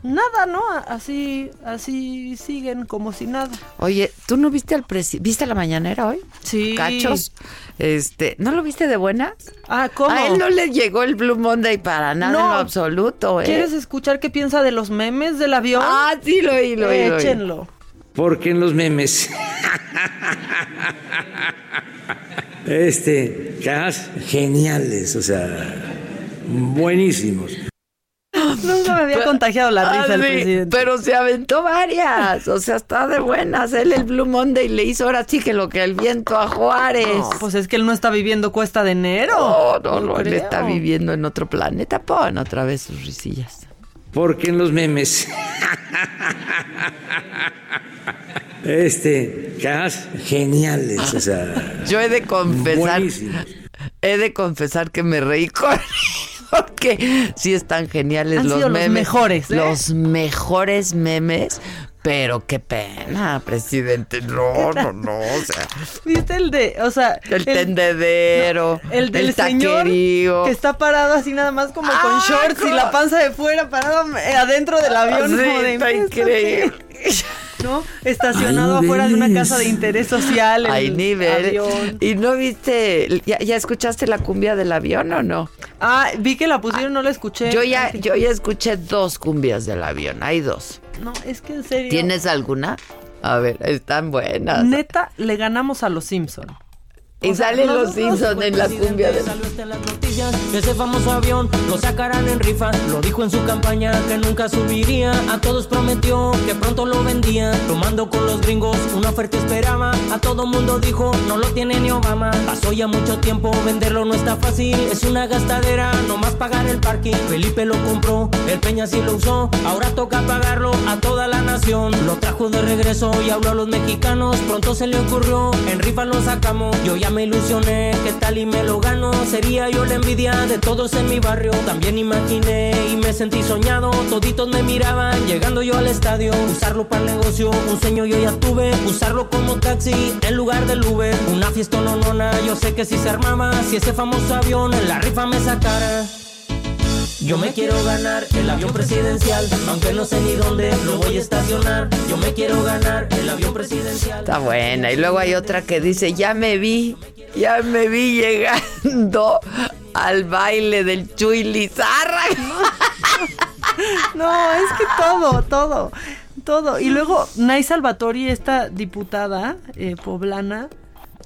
nada, ¿no? Así, así siguen como si nada. Oye, ¿tú no viste al presidente? ¿Viste la mañanera hoy? Sí. Cachos. Este, ¿no lo viste de buenas? Ah, ¿cómo? A él no le llegó el Blue Monday para nada No. en lo absoluto, ¿eh? ¿Quieres escuchar qué piensa de los memes del avión? Ah, sí, lo oí, lo oí, lo oí. Échenlo. Porque en los memes. Este, cajas geniales, o sea, buenísimos. Nunca me había contagiado la risa Ah, el presidente. Pero se aventó varias. O sea, está de buenas. Él el Blue Monday le hizo ahora sí que lo que el viento a Juárez. No, pues es que él no está viviendo cuesta de enero. No, no, no, él está viviendo en otro planeta. Pon otra vez sus risillas. Porque en los memes. Este, cajas geniales, o sea, Yo he de confesar, buenísimos. he de confesar que me reí con porque sí están geniales Han los sido los memes, mejores, ¿eh? los mejores memes. Pero qué pena, presidente. No, no, no. O sea, ¿Viste el de, o sea, el tendedero, el del señor taquerío. que está parado así nada más como con Ah, shorts y la panza de fuera parado adentro del avión Sí, como de está "¿Esto increíble. qué?". ¿No? Estacionado Ay, afuera de una casa de interés social. Hay nivel. avión. ¿Y no viste, ya, ya escuchaste la cumbia del avión o no? Ah, vi que la pusieron, no la escuché. Yo ya, yo ya escuché dos cumbias del avión, hay dos. No, es que en serio. ¿Tienes alguna? A ver, están buenas. Neta, le ganamos a los Simpson. Y O sea, salen los Simpsons en la cumbia de... Salió hasta en las noticias ese famoso avión lo sacarán en rifa. Lo dijo en su campaña que nunca subiría. A todos prometió que pronto lo vendía. Tomando con los gringos, una oferta esperaba. A todo mundo dijo, no lo tiene ni Obama. Pasó ya mucho tiempo, venderlo no está fácil. Es una gastadera, nomás pagar Felipe lo compró, el Peña sí lo usó. Ahora toca pagarlo a toda la nación. Lo trajo de regreso y habló a los mexicanos. Pronto se le ocurrió, en rifa lo sacamos. Yo ya me ilusioné, que tal y me lo gano. Sería yo la envidia de todos en mi barrio. También imaginé y me sentí soñado. Toditos me miraban, llegando yo al estadio. Usarlo para el negocio, un sueño yo ya tuve. Usarlo como taxi en lugar del Uber. Una fiesta no nona, yo sé que si se armaba. Si ese famoso avión en la rifa me sacara. Yo me quiero ganar el avión presidencial, aunque no sé ni dónde lo voy a estacionar. Yo me quiero ganar el avión presidencial. Está buena. Y luego hay otra que dice, ya me vi, ya me vi llegando al baile del Chuy Lizarra. No, es que todo, todo, todo. Y luego Nay Salvatori, esta diputada eh, poblana,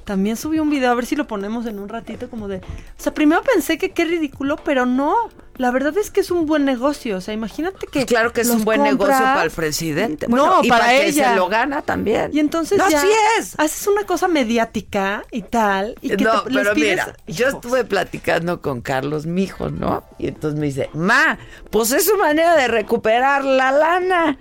también subió un video, a ver si lo ponemos en un ratito, como de... O sea, primero pensé que qué ridículo, pero no. La verdad es que es un buen negocio. O sea, imagínate que... Claro que es un buen negocio para el presidente. no, Bueno, y para, que ella. se lo gana también. Y entonces No, ya así es. haces una cosa mediática y tal. Y que no, te- les pero pides- mira, yo estuve platicando con Carlos, mi hijo, ¿no? Y entonces me dice, ma, pues es su manera de recuperar la lana.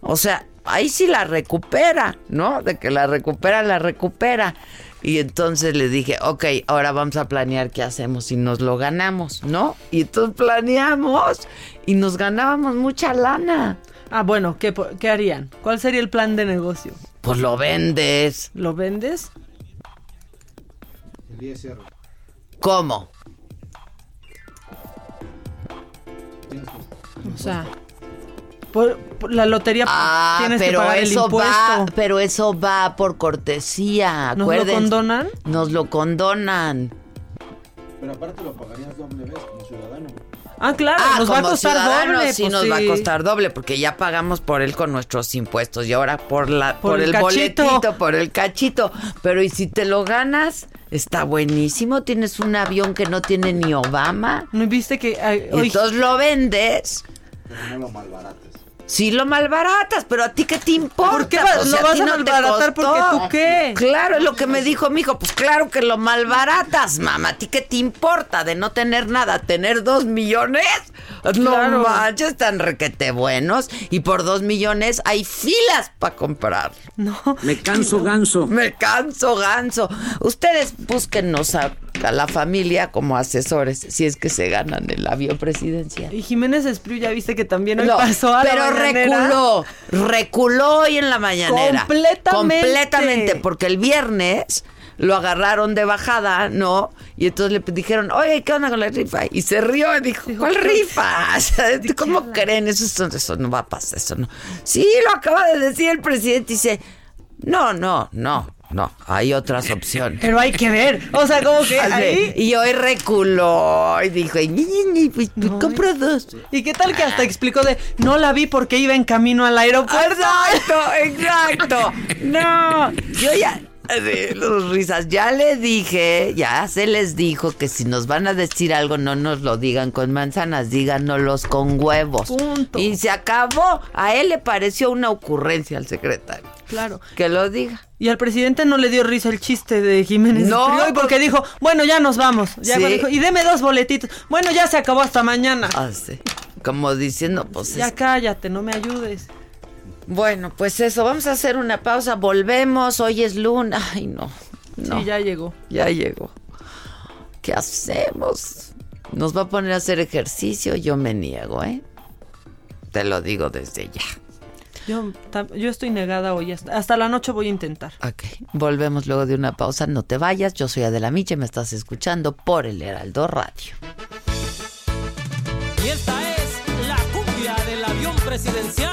O sea, ahí sí la recupera, ¿no? De que la recupera, la recupera. Y entonces le dije, ok, ahora vamos a planear qué hacemos si nos lo ganamos, ¿no? Y entonces planeamos y nos ganábamos mucha lana. Ah, bueno, ¿qué, ¿qué harían? ¿Cuál sería el plan de negocio? Pues lo vendes. ¿Lo vendes? ¿Cómo? O sea, por, por la lotería Ah, tienes que pero el eso impuesto. va, pero eso va por cortesía. ¿Nos lo condonan? Nos lo condonan. Pero aparte lo pagarías doble vez como ciudadano. Ah, claro, Ah, nos va a como costar doble. Sí, pues nos va a costar doble porque ya pagamos por él con nuestros impuestos y ahora por la Por por, el el, boletito, por el cachito. Pero y si te lo ganas, está buenísimo. Tienes un avión que no tiene ni Obama. ¿No viste que ay, Y entonces lo vendes. Pero no lo malbarates. Sí lo malbaratas, pero a ti qué te importa. ¿Por qué va- Pues, lo a vas a no malbaratar? Porque tú qué. Claro, es lo que me dijo mi hijo. Pues claro que lo malbaratas, mamá. ¿A ti qué te importa de no tener nada? ¿Tener dos millones? Claro. No manches, tan requete buenos. Y por dos millones hay filas para comprar. No. Me canso ganso. Me canso ganso. Ustedes búsquennos a, a la familia como asesores si es que se ganan el avión presidencial. Y Jiménez Espriu ya viste que también hoy No, pasó a la pero mañanera. reculó, reculó hoy en la mañanera. Completamente. Completamente, porque el viernes lo agarraron de bajada, ¿no? Y entonces le dijeron, oye, ¿qué onda con la rifa? Y se rió y dijo, ¿cuál rifa? O sea, ¿Cómo creen? Eso, eso, eso no va a pasar, eso no. Sí, lo acaba de decir el presidente y dice, no, no, no, no, hay otras opciones. Pero hay que ver. O sea, como que ahí. Y hoy reculó y dijo, "Ñi, ñi, ñi, pues, pues, compro dos. ¿Y qué tal que hasta explicó de no la vi porque iba en camino al aeropuerto? Exacto, exacto. No, yo ya. de los risas. Ya le dije, ya se les dijo que si nos van a decir algo, no nos lo digan con manzanas, díganoslos con huevos. Punto. Y se acabó. A él le pareció una ocurrencia al secretario. Claro. Que lo diga. Y al presidente no le dio risa el chiste de Jiménez No, Espriu hoy porque pues- dijo, bueno, ya nos vamos. Ya Sí. dijo, y deme dos boletitos. Bueno, ya se acabó hasta mañana. Ah, sí. Como diciendo, pues Ya es- cállate, no me ayudes. Bueno, pues eso, vamos a hacer una pausa, volvemos, hoy es luna. Ay, no. no. Sí, ya llegó. Ya llegó. ¿Qué hacemos? Nos va a poner a hacer ejercicio, yo me niego, ¿eh? Te lo digo desde ya. Yo, yo estoy negada hoy. Hasta, hasta la noche voy a intentar. Ok, volvemos luego de una pausa, no te vayas, yo soy Adela Miche, me estás escuchando por el Heraldo Radio. Y esta es la cumbia del avión presidencial.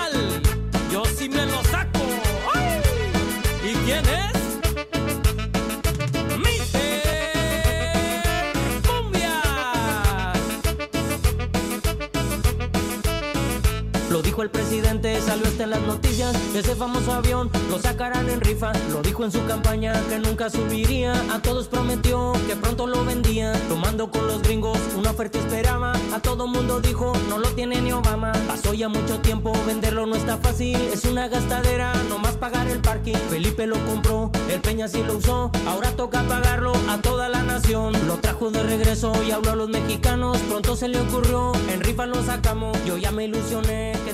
El presidente, salió hasta en las noticias. Ese famoso avión lo sacarán en rifa. Lo dijo en su campaña que nunca subiría. A todos prometió que pronto lo vendía. Tomando con los gringos, una oferta esperaba. A todo mundo dijo, no lo tiene ni Obama. Pasó ya mucho tiempo, venderlo no está fácil. Es una gastadera, nomás pagar el parking. Felipe lo compró, el Peña sí lo usó. Ahora toca pagarlo a toda la nación. Lo trajo de regreso y habló a los mexicanos. Pronto se le ocurrió, en rifa lo sacamos. Yo ya me ilusioné, ¿qué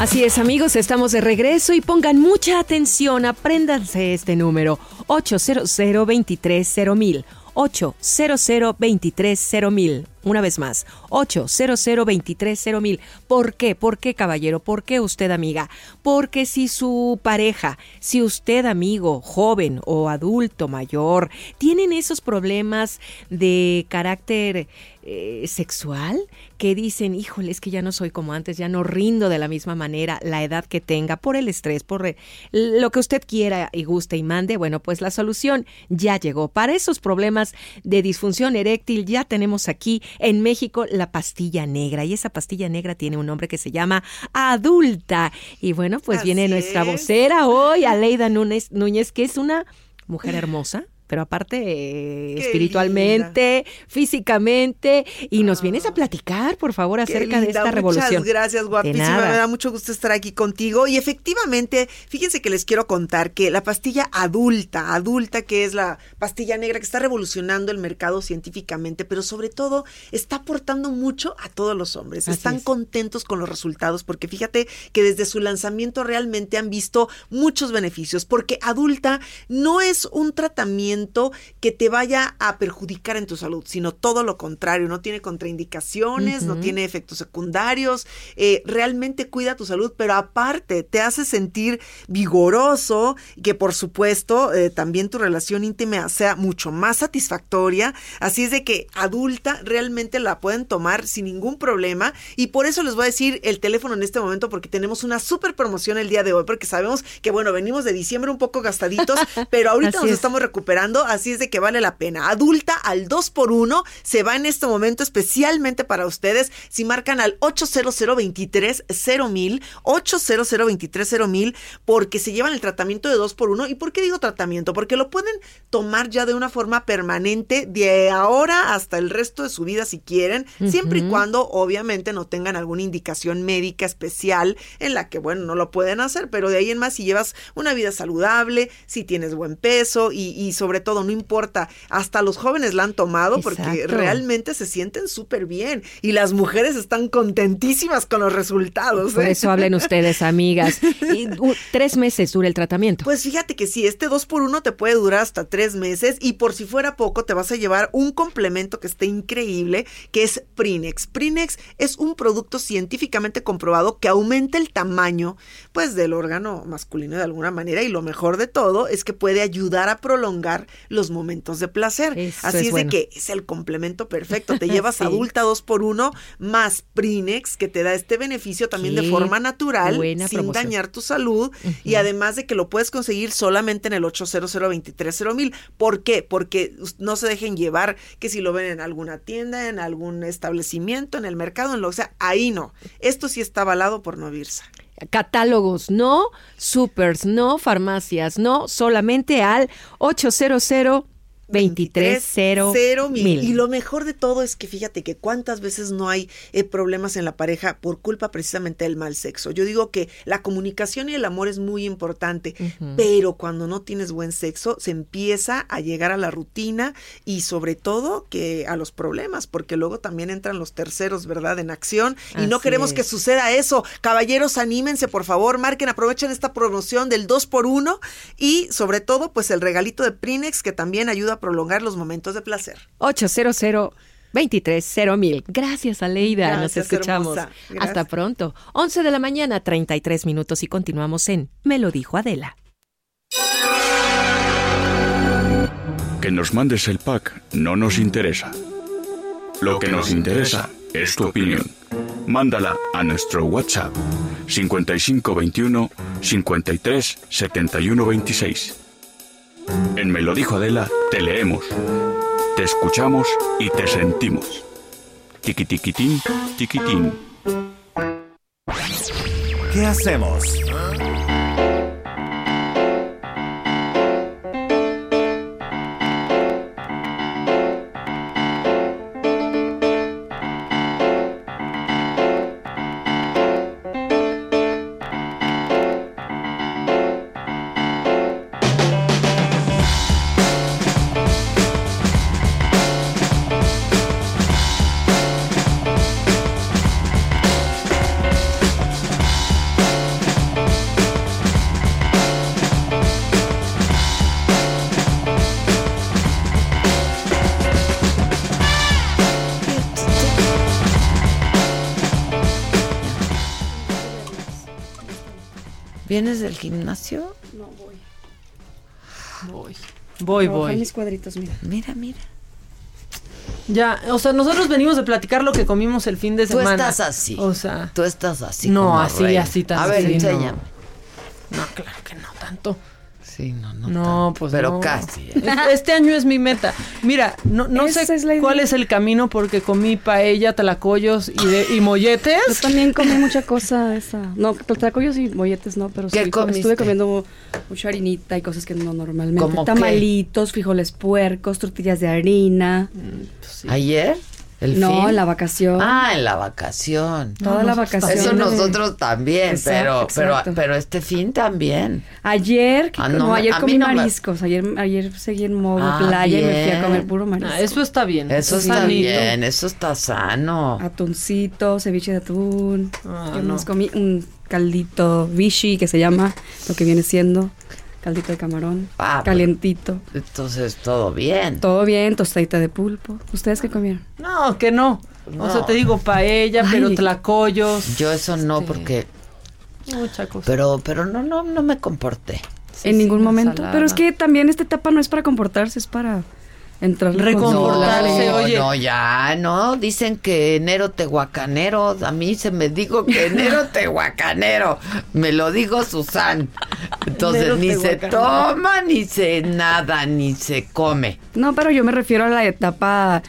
Así es, amigos, estamos de regreso y pongan mucha atención, apréndanse este número, 800 230 800 230 Una vez más, 800 mil. ¿Por qué? ¿Por qué, caballero? ¿Por qué usted, amiga? Porque si su pareja, si usted, amigo, joven o adulto mayor, tienen esos problemas de carácter eh, sexual que dicen, híjole, es que ya no soy como antes, ya no rindo de la misma manera, la edad que tenga, por el estrés, por eh, lo que usted quiera y guste y mande, bueno, pues la solución ya llegó. Para esos problemas de disfunción eréctil ya tenemos aquí en México la pastilla negra y esa pastilla negra tiene un nombre que se llama adulta. Y bueno, pues viene nuestra vocera hoy, Aleida Núñez, Núñez, que es una mujer hermosa pero aparte eh, espiritualmente, físicamente, y nos vienes a platicar, por favor, acerca de esta revolución. Muchas gracias, guapísima, me da mucho gusto estar aquí contigo. Y efectivamente, fíjense que les quiero contar que la pastilla adulta, adulta, que es la pastilla negra que está revolucionando el mercado científicamente, pero sobre todo está aportando mucho a todos los hombres. Están contentos con los resultados, porque fíjate que desde su lanzamiento realmente han visto muchos beneficios, porque adulta no es un tratamiento que te vaya a perjudicar en tu salud, sino todo lo contrario, no tiene contraindicaciones, no tiene efectos secundarios, eh, realmente cuida tu salud, pero aparte te hace sentir vigoroso, que por supuesto eh, también tu relación íntima sea mucho más satisfactoria, así es de que adulta realmente la pueden tomar sin ningún problema y por eso les voy a decir el teléfono en este momento porque tenemos una super promoción el día de hoy porque sabemos que bueno, venimos de diciembre un poco gastaditos, pero ahorita nos estamos recuperando así es de que vale la pena. Adulta al 2 por 1 se va en este momento especialmente para ustedes si marcan al 800 23 mil 800 23 mil porque se llevan el tratamiento de 2 por 1 ¿Y por qué digo tratamiento? Porque lo pueden tomar ya de una forma permanente de ahora hasta el resto de su vida si quieren, siempre y cuando obviamente no tengan alguna indicación médica especial en la que, bueno, no lo pueden hacer, pero de ahí en más si llevas una vida saludable, si tienes buen peso y, y sobre todo, no importa, hasta los jóvenes la han tomado porque realmente se sienten súper bien y las mujeres están contentísimas con los resultados. Por ¿eh? eso hablen ustedes, amigas. Y, tres meses dura el tratamiento. Pues fíjate que sí, este 2 por 1 te puede durar hasta tres meses y por si fuera poco te vas a llevar un complemento que esté increíble, que es Prinex. Prinex es un producto científicamente comprobado que aumenta el tamaño pues del órgano masculino de alguna manera y lo mejor de todo es que puede ayudar a prolongar los momentos de placer. Así es, de que es el complemento perfecto. Te llevas adulta dos por uno más Prinex que te da este beneficio también de forma natural sin dañar tu salud y además de que lo puedes conseguir solamente en el 800 mil. ¿Por qué? Porque no se dejen llevar que si lo ven en alguna tienda, en algún establecimiento, en el mercado, en lo que sea, ahí no. Esto sí está avalado por Novirsa catálogos, no supers, no farmacias, no solamente al 800 23 mil. Y lo mejor de todo es que fíjate que cuántas veces no hay eh, problemas en la pareja por culpa precisamente del mal sexo. Yo digo que la comunicación y el amor es muy importante, pero cuando no tienes buen sexo se empieza a llegar a la rutina y sobre todo que a los problemas, porque luego también entran los terceros, ¿verdad? En acción y no queremos que suceda eso. Caballeros, anímense, por favor, marquen, aprovechen esta promoción del 2 por 1 y sobre todo pues el regalito de Prinex que también ayuda a prolongar los momentos de placer. 800 23 mil. Gracias, Aleida. Nos escuchamos. Hasta pronto. 11 de la mañana, 33 minutos y continuamos en Me lo dijo Adela. Que nos mandes el pack no nos interesa. Lo que nos interesa es tu opinión. Mándala a nuestro WhatsApp 5521 53 71 26. En Me lo dijo Adela, te leemos, te escuchamos y te sentimos. Tiquitiquitín, tiquitín. ¿Qué hacemos? ¿Vienes del gimnasio? No, voy. Voy. Voy, Trabajar voy. mis cuadritos, mira. Mira, mira. Ya, o sea, nosotros venimos de platicar lo que comimos el fin de Tú semana. estás así. O sea, Tú estás así. No, como así, así tan A ver, enséñame. no, claro que no tanto. Sí, no, no. No, tanto, pues Pero no. casi. ¿eh? Es- Este año es mi meta. Mira, no, no sé es la idea. cuál es el camino porque comí paella, tlacoyos y, de, y Yo molletes. también comí mucha cosa esa. No, tlacoyos y molletes no, pero ¿Qué sí, comiste? estuve comiendo mucha harinita y cosas que no normalmente. ¿Cómo qué? Tamalitos, frijoles puercos, tortillas de harina. ¿Ayer? ¿El no, fin? en la vacación. Ah, en la vacación. Toda la vacación. Eso de- nosotros también, Exacto, pero, pero, exacto. pero este fin también. Ayer, Ah, no, no, ayer comí no me- mariscos. Ayer, ayer seguí en modo Ah, playa y me fui a comer puro marisco. Ah, eso está bien. Eso es está sanito. bien, eso está sano. Atuncito, ceviche de atún. Ah, ¿Qué no. más comí? Un caldito vichy que se llama, lo que viene siendo. Caldito de camarón. Ah, calientito. Entonces, todo bien. Todo bien, tostadita de pulpo. ¿Ustedes qué comieron? No, que no. O sea, te digo paella, pero Ay. tlacoyos. Yo eso no, Este, porque... Mucha cosa. Pero, pero no, no, no me comporté. en ningún momento. ensalada. Pero es que también esta etapa no es para comportarse, es para entrar Reconfortarse, No, oye. no, ya, no. Dicen que enero tehuacanero. A mí se me dijo que enero tehuacanero. Me lo dijo Susan. Entonces, Enero ni se toma, ni se nada, ni se come. No, pero yo me refiero a la etapa,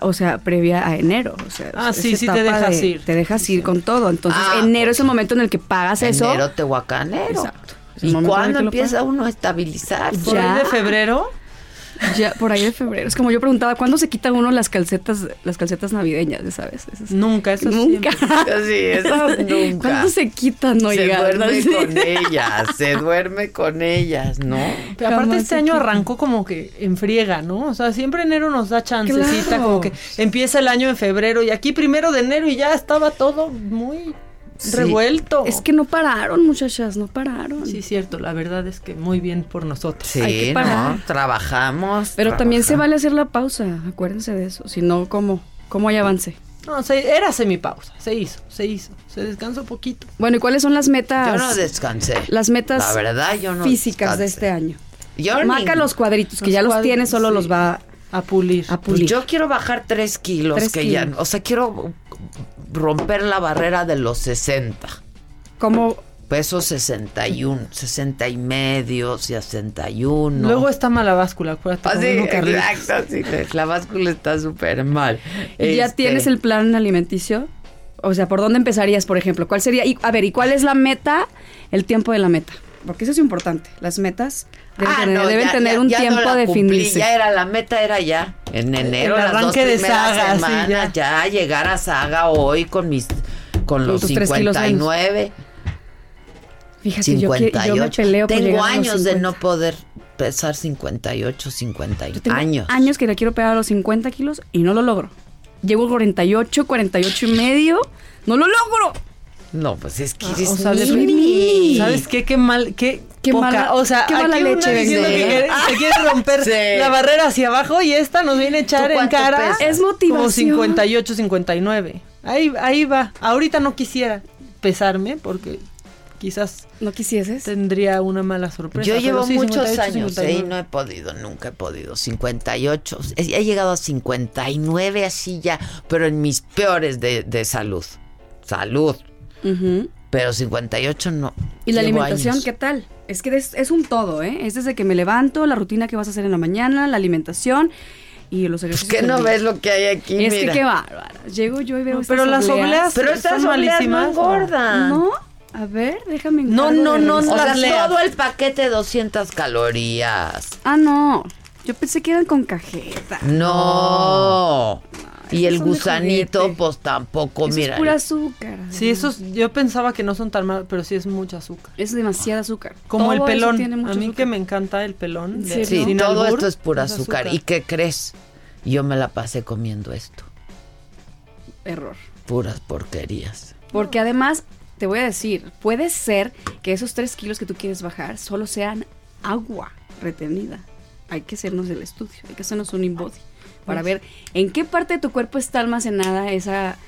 o sea, previa a enero. O sea, Ah, sí, sí te dejas de- ir. Te dejas ir con todo. Entonces, Ah, enero es el momento en el que pagas eso. Enero tehuacanero. Exacto. ¿Y cuándo empieza uno a estabilizarse? Por de febrero. Ya, por ahí de febrero. Es como yo preguntaba, ¿cuándo se quita uno las calcetas, las calcetas navideñas, ya ¿sabes? Esas- Nunca, eso Nunca. Sí, esas nunca. ¿Cuándo se quitan, Se oigan? duerme Sí. con ellas, se duerme con ellas, ¿no? Pero aparte este se año quita. arrancó como que en friega, ¿no? O sea, siempre enero nos da chancecita, Claro. como que empieza el año en febrero y aquí primero de enero y ya estaba todo muy revuelto. Es que no pararon, muchachas, no pararon. Sí, cierto, la verdad es que muy bien por nosotros. Sí, Hay que parar. ¿no? Trabajamos. Pero también se vale hacer la pausa, acuérdense de eso. Si no, ¿cómo? ¿Cómo hay avance? No, se- era semipausa, se hizo, se hizo, se descansó poquito. Bueno, ¿y cuáles son las metas? Yo no descansé. Las metas La verdad, yo no físicas de este año. Yo Marca ni- los cuadritos, que Los ya los tiene, solo sí. los va A pulir. a Pues pulir. yo quiero bajar tres kilos, Tres que ya, o sea, quiero romper la barrera de los 60. ¿Cómo? Peso 61, 60 y medio, 61. Luego está mala báscula, acuérdate. Ah, como sí, exacto, sí, la báscula está súper mal. ¿Y ¿Ya Este, tienes el plan alimenticio? O sea, ¿por dónde empezarías, por ejemplo? ¿Cuál sería? Y, a ver, ¿y cuál es la meta? El tiempo de la meta. Porque eso es importante. Las metas deben Ah, tener, no, deben ya- tener ya- un ya no tiempo cumplí, definirse. Ya era, la meta era ya, en enero, El las dos arranque de saga, sí, semanas, ya. llegar a saga hoy con mis, con los tus tres kilos menos. 59, Fíjate, yo, que- 58. yo me peleo Tengo años de 50. no poder pesar 58, 50 Yo tengo años. años que le quiero pegar a los 50 kilos y no lo logro. Llego a 48, 48 y medio. ¡No lo logro! No, pues es que Ah, eres o sea. ¿Sabes qué? Qué mal, qué, Qué poca. mala- o sea, qué mala aquí una leche, diciendo que quiere, que quiere romper Sí. la barrera hacia abajo y esta nos viene a echar ¿Tú en cara. pesas? Es motivación. Como 58, 59. Ahí, ahí va. Ahorita no quisiera pesarme porque quizás ¿No quisieses? tendría una mala sorpresa. Yo llevo sí, muchos 58, años ¿eh? 59. y no he podido, nunca he podido. 58, he, he llegado a 59 así ya, pero en mis peores de, de salud. Salud. Ujú. Pero 58 no. ¿Y la Llevo alimentación años. qué tal? Es que es, es un todo, ¿eh? Es desde que me levanto, la rutina que vas a hacer en la mañana, la alimentación y los ejercicios. ¿Qué no ves lo que hay aquí? Es Mira. que qué bárbara. Llego yo y veo No, estas pero las obleas- Pero estas obleas no engordan. No, a ver, déjame No, no, de no, O sea, leas. todo el paquete 200 calorías. Ah, no. Yo pensé que eran con cajeta. No. Y el gusanito, pues tampoco, Eso mira. es pura azúcar. Sí, esos yo pensaba que no son tan malos, pero sí es mucho azúcar. Es demasiada azúcar. Como el Todo pelón. tiene mucho A mí azúcar. que me encanta el pelón. de- ¿En Sí, sin todo albur, esto es pura es azúcar. ¿Y qué crees? Yo me la pasé comiendo esto. Error. Puras porquerías. Porque además, te voy a decir, puede ser que esos tres kilos que tú quieres bajar solo sean agua retenida. Hay que hacernos el estudio, hay que hacernos un InBody para ver en qué parte de tu cuerpo está almacenada esa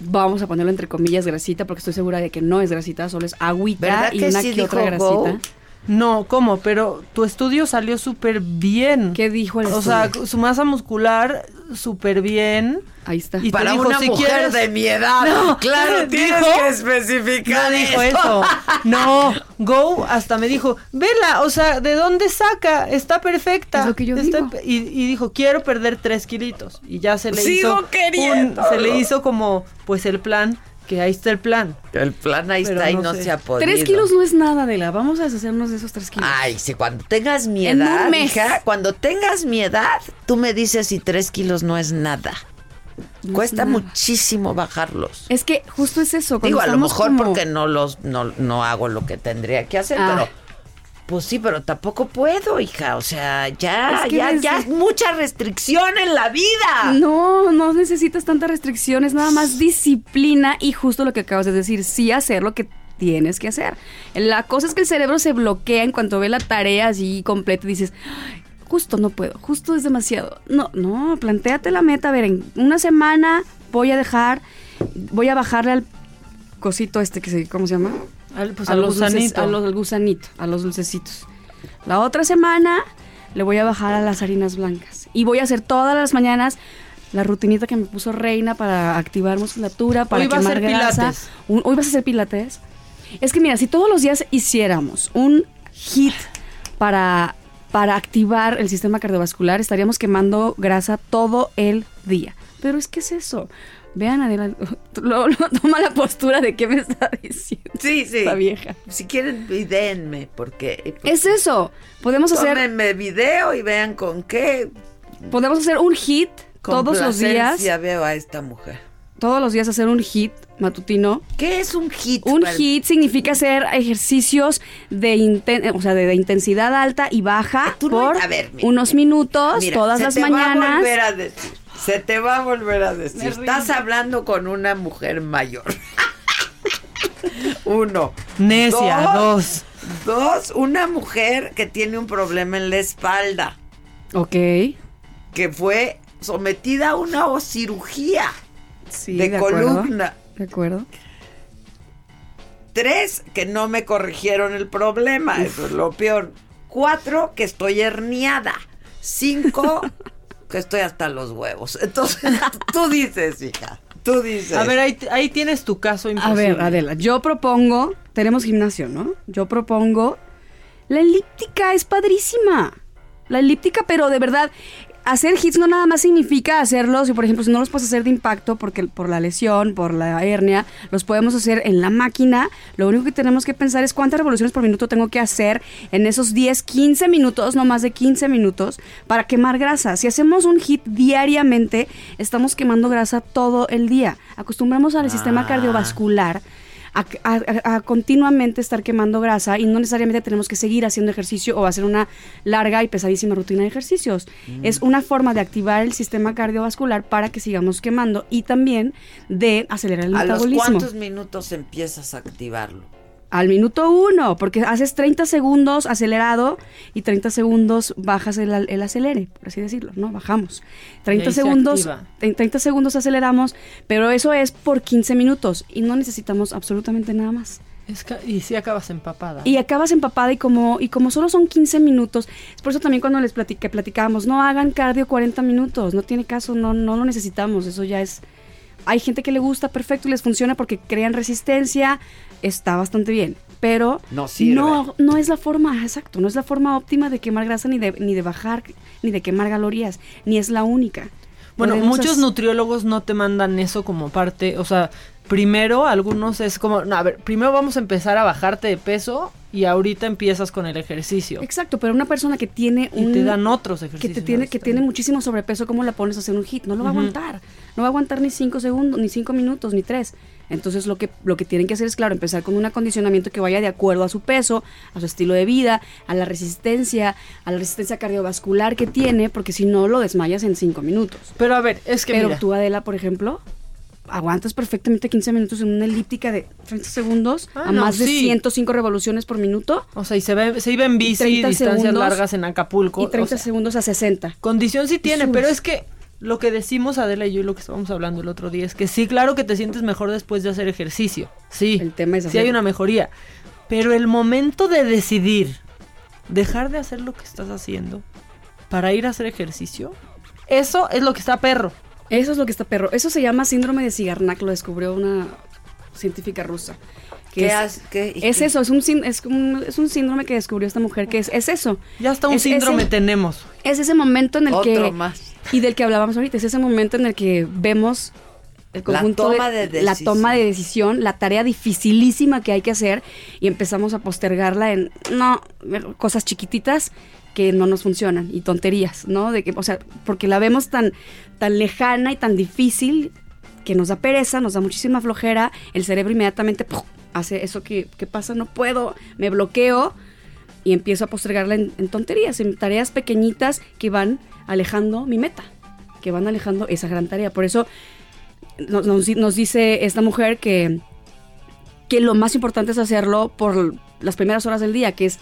vamos a ponerlo entre comillas grasita, porque estoy segura de que no es grasita, solo es agüita ¿Verdad y que una sí que otra Go? No, ¿cómo? Pero tu estudio salió súper bien. ¿Qué dijo el O sea, su masa muscular súper bien. Ahí está. Y Para dijo, una si mujer quieres- de mi edad. No, claro, tienes dijo- que especificar No dijo eso. eso. No, Go hasta me dijo, vela, o sea, ¿de dónde saca? Está perfecta. Es lo que yo Está digo. Y, y dijo, quiero perder tres kilitos. Y ya se le Sigo hizo. se le hizo como, pues el plan, que ahí está el plan. El plan ahí Pero está y no sé. se ha podido. Tres kilos no es nada, Adela. Vamos a deshacernos de esos tres kilos. Ay, si cuando tengas mi En un edad, mes. hija, cuando tengas mi edad, tú me dices si tres kilos no es nada. No Cuesta nada. muchísimo bajarlos. Es que justo es eso. cuando Digo, a lo estamos mejor como- porque no los no, no hago lo que tendría que hacer, Ah. pero pues sí, pero tampoco puedo, hija. O sea, ya, Es que ya, ya es mucha restricción en la vida. No, no necesitas tantas restricciones, nada más disciplina y justo lo que acabas de decir, sí hacer lo que tienes que hacer. La cosa es que el cerebro se bloquea en cuanto ve la tarea así completa y dices, "Ay, justo no puedo, justo es demasiado. No, no, planteate la meta, a ver, en una semana voy a dejar, voy a bajarle al cosito este que se, ¿cómo se llama? Al, pues a, los dulces- a los al gusanito, a los dulcecitos. La otra semana le voy a bajar a las harinas blancas. Y voy a hacer todas las mañanas la rutinita que me puso Reina para activar musculatura, para Hoy a quemar ser grasa. pilates. Un- Hoy vas a hacer pilates. Es que mira, si todos los días hiciéramos un hit para, para activar el sistema cardiovascular, estaríamos quemando grasa todo el día. Pero es que es eso. Vean, Adela, lo- lo- toma la postura de qué me está diciendo. Sí, sí. Esta vieja. Si quieren, vidéenme, porque... Es eso. Podemos hacer, Tómenme video y vean con qué podemos hacer un hit todos los días. Ya veo a esta mujer. Todos los días hacer un hit matutino. ¿Qué es un hit? Un Para- hit significa hacer ejercicios de, inten- o sea, de, de intensidad alta y baja no- por a ver, mira. unos minutos Mira, todas se las te Va a mañanas. volver a decir, se te va a volver a decir. Estás hablando con una mujer mayor. Uno. Necia, dos. Dos, una mujer que tiene un problema en la espalda, Ok. que fue sometida a una cirugía Sí, de, acuerdo. columna. De acuerdo. Tres, que no me corrigieron el problema, eso es lo peor. Cuatro, que estoy herniada. Cinco, que estoy hasta los huevos. Entonces, tú dices, hija, tú dices. A ver, ahí, ahí tienes tu caso A imposible. ver, Adela, yo propongo, tenemos gimnasio, ¿no? Yo propongo, la elíptica es padrísima. La elíptica, pero de verdad, hacer hits no nada más significa hacerlos, y por ejemplo, si no los puedes hacer de impacto porque por la lesión, por la hernia, los podemos hacer en la máquina. Lo único que tenemos que pensar es cuántas revoluciones por minuto tengo que hacer en esos 10, 15 minutos, no más de 15 minutos, para quemar grasa. Si hacemos un hit diariamente, estamos quemando grasa todo el día. Acostumbramos al sistema Ah. cardiovascular a, a- a continuamente estar quemando grasa y no necesariamente tenemos que seguir haciendo ejercicio o hacer una larga y pesadísima rutina de ejercicios. Mm. Es una forma de activar el sistema cardiovascular para que sigamos quemando y también de acelerar el ¿A los metabolismo. cuántos minutos empiezas a activarlo? Al minuto uno, porque haces 30 segundos acelerado y 30 segundos bajas el, el acelere, por así decirlo, ¿no? Bajamos. 30 ahí se segundos, activa. en 30 segundos aceleramos, pero eso es por 15 minutos y no necesitamos absolutamente nada más. Es que- y si acabas empapada. Y acabas empapada y como, y como solo son 15 minutos, es por eso también cuando les platic- que platicábamos, no hagan cardio 40 minutos, no tiene caso, no, no lo necesitamos, eso ya es... Hay gente que le gusta perfecto y les funciona porque crean resistencia, está bastante bien, pero No sirve. no, no es la forma, exacto, no es la forma óptima de quemar grasa ni de, ni de bajar, ni de quemar calorías, ni es la única. Bueno, Podemos muchos hacer- nutriólogos no te mandan eso como parte, o sea, primero algunos es como, no, a ver, primero vamos a empezar a bajarte de peso y ahorita empiezas con el ejercicio. Exacto, pero una persona que tiene Y un... te dan otros que ejercicios. te tiene que tiene muchísimo sobrepeso, ¿cómo la pones a hacer un hit? No lo va a aguantar. No va a aguantar ni cinco segundos, ni cinco minutos, ni tres. Entonces lo que, lo que tienen que hacer es, claro, empezar con un acondicionamiento que vaya de acuerdo a su peso, a su estilo de vida, a la resistencia, a la resistencia cardiovascular que tiene, porque si no lo desmayas en cinco minutos. Pero a ver, es que Pero mira, tú, Adela, por ejemplo, aguantas perfectamente 15 minutos en una elíptica de 30 segundos Ah, a no, más de sí. 105 revoluciones por minuto o sea, y se, ve, se iba en bici 30 distancias segundos largas en Acapulco. y 30 o sea, segundos a 60. Condición sí tiene, pero es que lo que decimos Adela y yo y lo que estábamos hablando el otro día es que sí, claro que te sientes mejor después de hacer ejercicio. Sí. El tema es sí hay una mejoría. Pero el momento de decidir dejar de hacer lo que estás haciendo para ir a hacer ejercicio, eso es lo que está perro. Eso es lo que está perro. Eso se llama síndrome de Cigarnac, lo descubrió una científica rusa. Que ¿Qué es, hace- qué- es qué? eso, es un, sin- es, un, es un síndrome que descubrió esta mujer, que es, es eso. Ya hasta un Es síndrome ese- tenemos. Es ese momento en el que... Otro más. Y del que hablábamos ahorita, es ese momento en el que vemos el La conjunto toma de la decisión. toma de decisión, la tarea dificilísima que hay que hacer y empezamos a postergarla en no cosas chiquititas que no nos funcionan y tonterías, ¿no? De que, o sea, porque la vemos tan tan lejana y tan difícil que nos da pereza, nos da muchísima flojera, el cerebro inmediatamente hace eso que, que pasa, no puedo, me bloqueo y empiezo a postergarla en, en tonterías, en tareas pequeñitas que van alejando mi meta, que van alejando esa gran tarea. Por eso nos, nos- nos dice esta mujer que, que lo más importante es hacerlo por las primeras horas del día, que es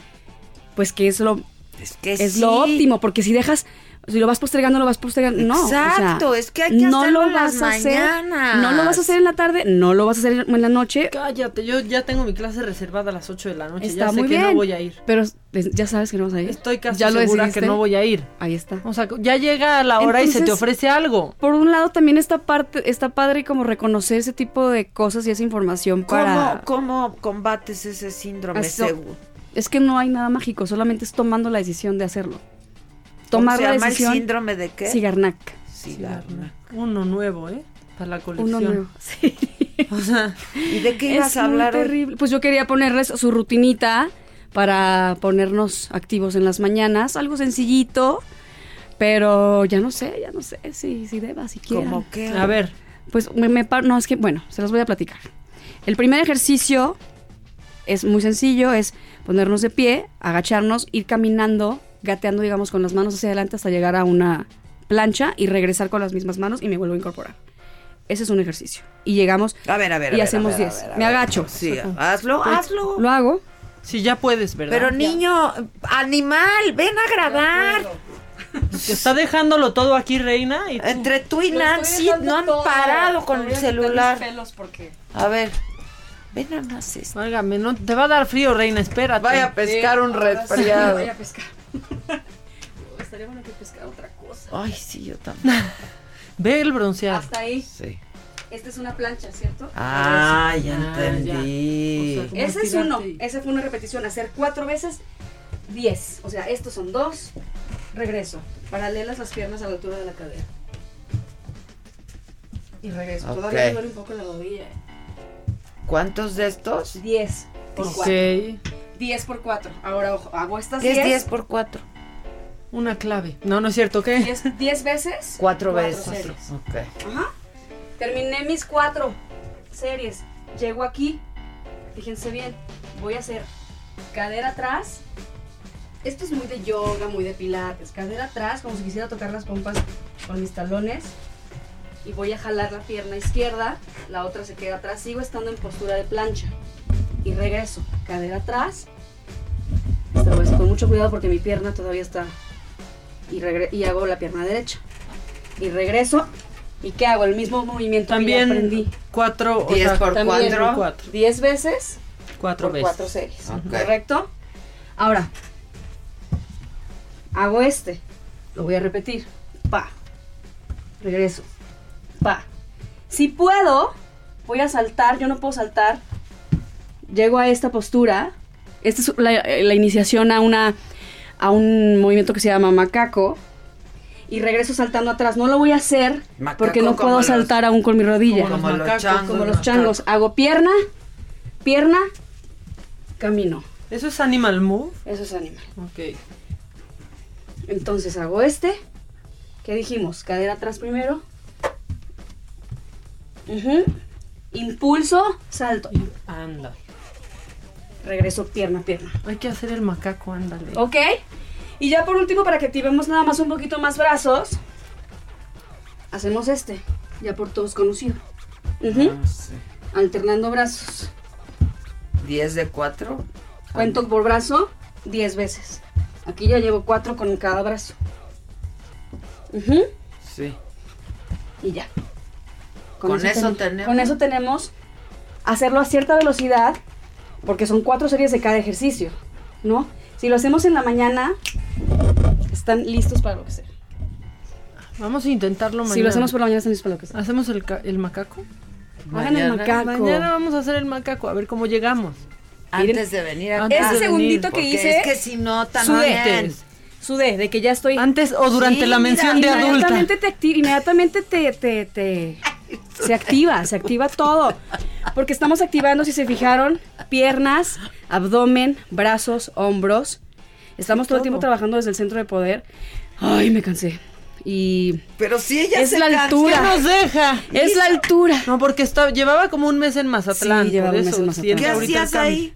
pues que es lo Es que es lo óptimo, porque si dejas si lo vas postergando, lo vas postergando. No. o sea, Exacto, es que hay que no hacerlo lo en las vas a hacer. mañanas. No lo vas a hacer en la tarde, no lo vas a hacer en la noche. Cállate, yo ya tengo mi clase reservada a las 8 de la noche. Está ya sé muy que bien. no voy a ir. Pero ya sabes que no vas a ir. Estoy casi ya lo segura decidiste. que no voy a ir. Ahí está. O sea, ya llega la hora y se te ofrece algo. Por un lado también está parte, está padre como reconocer ese tipo de cosas y esa información para. ¿Cómo, cómo combates ese síndrome? Eso-? Es que no hay nada mágico, solamente es tomando la decisión de hacerlo. ¿Cómo Tomar se la llama el decisión. síndrome de qué? Cigarnac. Cigarnac. Uno nuevo, ¿eh? Para la colección. Uno nuevo. Sí. O sea, ¿Y de qué Es ibas a muy hablar terrible. Pues yo quería ponerles su rutinita para ponernos activos en las mañanas, algo sencillito, pero ya no sé, ya no sé si, si deba, si quiera. ¿Cómo qué? a ver, Pues me, me no, es que, bueno, se los voy a platicar. El primer ejercicio es muy sencillo, es ponernos de pie, agacharnos, ir caminando, gateando, digamos, con las manos hacia adelante hasta llegar a una plancha y regresar con las mismas manos y me vuelvo a incorporar. Ese es un ejercicio. Y llegamos A ver, a ver, a y hacemos a ver, a 10. ver, a Me agacho. Sí, hazlo, Pues, hazlo. Lo hago. si ya puedes, ¿verdad? Pero niño, animal, ven a grabar. Te está dejándolo todo aquí, reina. Y tú- Entre tú y Nancy no han parado con el celular. A ver, ven nada más esto. Válgame, no, te va a dar frío, reina, espérate. Vaya a pescar un resfriado. Voy a pescar. Estaría bueno que pescara otra cosa. Ay, sí, yo también. Ve el bronceado. Hasta ahí. Sí. Esta es una plancha, ¿cierto? Ah, ya Ah, entendí. ya. O sea, como Ese es uno. y- Esa fue una repetición. Hacer cuatro veces, diez. O sea, estos son dos. Regreso. Paralelas las piernas a la altura de la cadera. Y regreso. Todavía Ok. me duele un poco la rodilla. ¿eh? ¿Cuántos de estos? Diez por Ok. cuatro. Diez por cuatro. Ahora, ojo, hago estas ¿Qué es diez. 10 por 4? Una clave. No, no es cierto, ¿qué? Diez, diez veces. Cuatro cuatro veces. series. Ok. Ajá. Terminé mis cuatro series. Llego aquí. Fíjense bien. Voy a hacer cadera atrás. Esto es muy de yoga, muy de pilates. Cadera atrás, como si quisiera tocar las pompas con mis talones. Y voy a jalar la pierna izquierda. La otra se queda atrás. Sigo estando en postura de plancha. Y regreso. Cadera atrás. Esto lo voy a hacer con mucho cuidado porque mi pierna todavía está. Y, regre- y hago la pierna derecha. Y regreso. ¿Y qué hago? El mismo movimiento También que ya aprendí. cuatro, o 10 sea, por también cuatro. cuatro. 10 veces Cuatro por veces. cuatro series. ¿Correcto? Ahora, hago este. Lo voy a repetir. Pa. Regreso. Pa. Si puedo, voy a saltar. Yo no puedo saltar. Llego a esta postura. Esta es la, la iniciación a, una, a un movimiento que se llama macaco. Y regreso saltando atrás. No lo voy a hacer Macaco porque no como puedo los- saltar aún con mi rodilla. como Como los macacos, changos. Como los changos. Hago pierna, pierna, camino. ¿Eso es Animal Move? Eso es animal. Ok. Entonces hago este. ¿Qué dijimos? Cadera atrás primero. Ujú. Impulso, salto. Anda. Regreso pierna, pierna. Hay que hacer el macaco, ándale. ¿Ok? Y ya por último, para que activemos nada más un poquito más brazos, hacemos este. Ya por todos conocido. Ah, sí. Alternando brazos. 10 de 4. Cuento por brazo 10 veces. Aquí ya llevo 4 con cada brazo. Sí. y ya. Con eso ten- tenemos. Con eso tenemos hacerlo a cierta velocidad, porque son cuatro series de cada ejercicio, ¿no? Si lo hacemos en la mañana, están listos para lo que sea. Vamos a intentarlo mañana. Si lo hacemos por la mañana, están listos para lo que sea. ¿Hacemos el, el macaco? Hagan el macaco. Mañana vamos a hacer el macaco, a ver cómo llegamos. Antes de venir. Antes Ese de segundito venir, que hice, es que si no, sudé. también. Sudé, de que ya estoy... Antes o durante Sí, la mira, mención de adulta. Inmediatamente te activa, inmediatamente te, te, te- se activa, se activa todo. Porque estamos activando, si se fijaron, piernas, abdomen, brazos, hombros. Estamos todo el tiempo trabajando desde el centro de poder. Ay, me cansé. Y Pero si ella es se la altura. ¿Qué nos deja? Es la altura. No, porque estaba, llevaba como un mes en Mazatlán. Sí, llevaba un mes en Mazatlán. ¿Qué hacías ahí?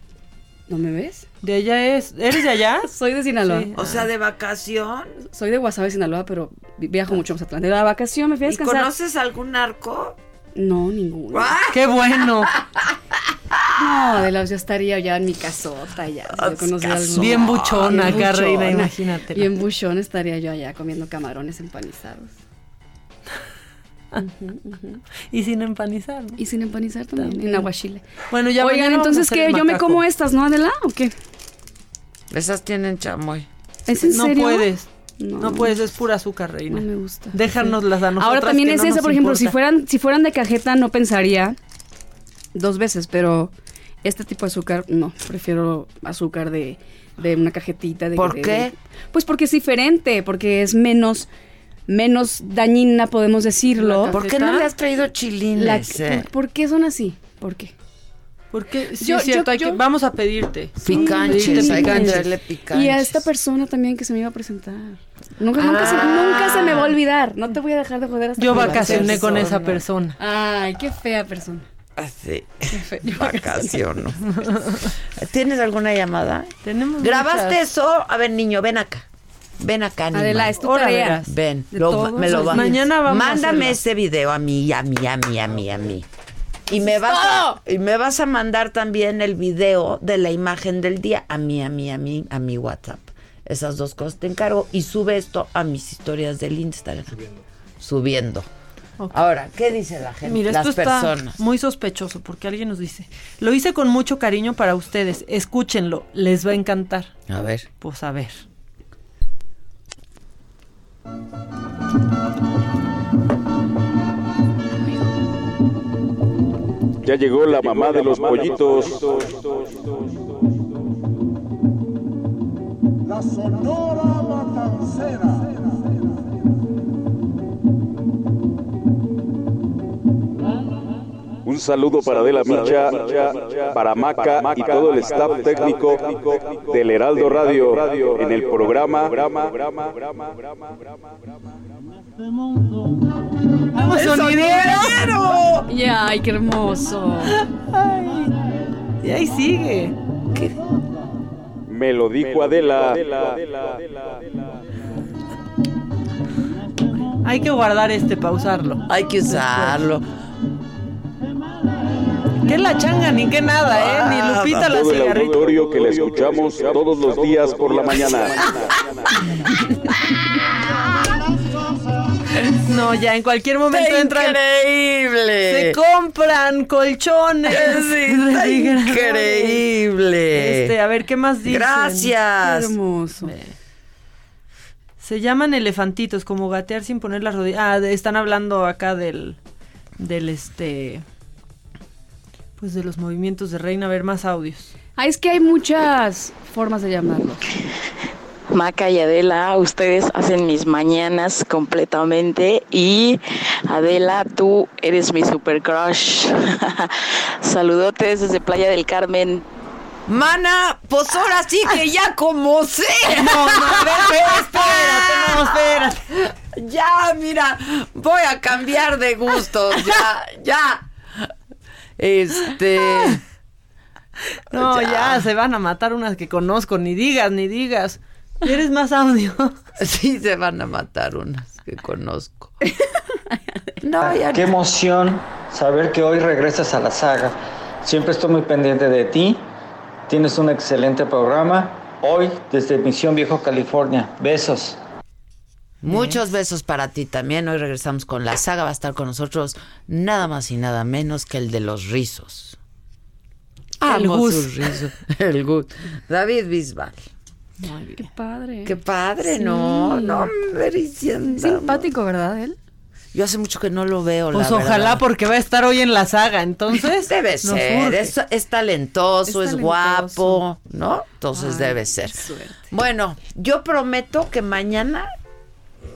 ¿No me ves? De allá es. ¿Eres de allá? Soy de Sinaloa. Sí. O sea, de vacación. Soy de Guasave, Sinaloa, pero vi- viajo mucho a Mazatlán. De la vacación me fui a ¿Y descansar. conoces algún narco? No, ninguno. ¡Qué bueno! No, de los yo estaría ya en mi casota ya. si yo conociera algún- Bien buchona Bien acá, reina, buchona. imagínate. Bien buchón estaría yo allá comiendo camarones empanizados. Y sin empanizar. ¿no? Y sin empanizar también, También. en aguachile. Bueno, ya Oigan, a entonces, el ¿Yo me como estas, no, Adela? ¿O qué? Esas tienen chamoy. ¿Es en no serio? puedes. No. No. puedes, es pura azúcar, reina. No me gusta. Déjanoslas a nosotros. Ahora también es eso, por ejemplo, si fueran, si fueran de cajeta no pensaría dos veces, pero este tipo de azúcar no, prefiero azúcar de, de una cajetita. De, ¿Por de- qué? de- pues porque es diferente, porque es menos menos dañina, podemos decirlo. ¿Por qué no le has traído chilines? La- eh? ¿por, por qué son así? ¿Por qué? Porque sí, Yo- es cierto, yo- hay que- vamos a pedirte. Picanches, hay que picanches. traerle picanches. Y a esta persona también que se me iba a presentar. Nunca, nunca, se, nunca se me va a olvidar. No te voy a dejar de joder hasta Yo vacacioné con esa persona. Ay, qué fea persona. Así. fe- Vacaciono. ¿Tienes alguna llamada? Tenemos ¿Grabaste muchas. eso? A ver, niño, ven acá. Ven acá. Adela, es tu Ahora tarea. Ven, lo- me lo va. Mañana vamos a Mándame hacerlo. ese video a mí, a mí, a mí, a mí, a mí. Y me vas a, y me vas a mandar también el video de la imagen del día a mí, a mí, a mí, a mi WhatsApp. Esas dos cosas te encargo y sube esto a mis historias del Instagram. Subiendo. Ok. Ahora, ¿qué dice la gente? Mira, Las esto está personas. muy sospechoso porque alguien nos dice, lo hice con mucho cariño para ustedes, escúchenlo, les va a encantar. A ver. Pues a ver. Ya llegó la mamá de los pollitos. La Sonora Matancera. Un saludo para Adela Micha, para Maca y todo el staff técnico del Heraldo Radio en el programa. ¡Vamos, sonidero! Y ay, qué hermoso. Y ahí sigue. Me lo dijo Adela. Hay que guardar este, pausarlo. Hay que usarlo. Que la changa ni que nada, ¿eh? Ni Lupita la Todo el cigarrita. auditorio que la escuchamos todos los días por la mañana. No, ya en cualquier momento Está entran. increíble. Se compran colchones. Sí, está increíble. Este, a ver, ¿qué más dicen? Gracias. Qué hermoso. Se llaman elefantitos, como gatear sin poner las rodillas. Ah, de- están hablando acá del. Del este. Pues de los movimientos de reina. A ver, más audios. Ah, es que hay muchas formas de llamarlo. Maca y Adela, ustedes hacen mis mañanas completamente y Adela, tú eres mi super crush. Saludotes desde Playa del Carmen. Mana, pues ahora sí que ya como sé. No, no, a ver, espérate, no, espérate. Ya, mira, voy a cambiar de gustos, ya, ya. Este. No, ya. se van a matar unas que conozco. Ni digas, ni digas. ¿Quieres más audio? Sí, se van a matar unas que conozco. No, ya Qué emoción saber que hoy regresas a la saga. Siempre estoy muy pendiente de ti. Tienes un excelente programa. Hoy desde Misión Viejo, California. Besos. Muchos besos para ti también. Hoy regresamos con la saga. Va a estar con nosotros nada más y nada menos que el de los rizos. El Amo Gus. sus rizos. El Gus. David Bisbal. Qué padre. Qué padre, Sí. ¿no? No. Simpático, ¿verdad, él? Yo hace mucho que no lo veo, Pues la ojalá verdad. porque va a estar hoy en la saga, entonces. Debe ser, es, es talentoso, Es es, talentoso. guapo, ¿no? Entonces Ay, debe ser. Bueno, yo prometo que mañana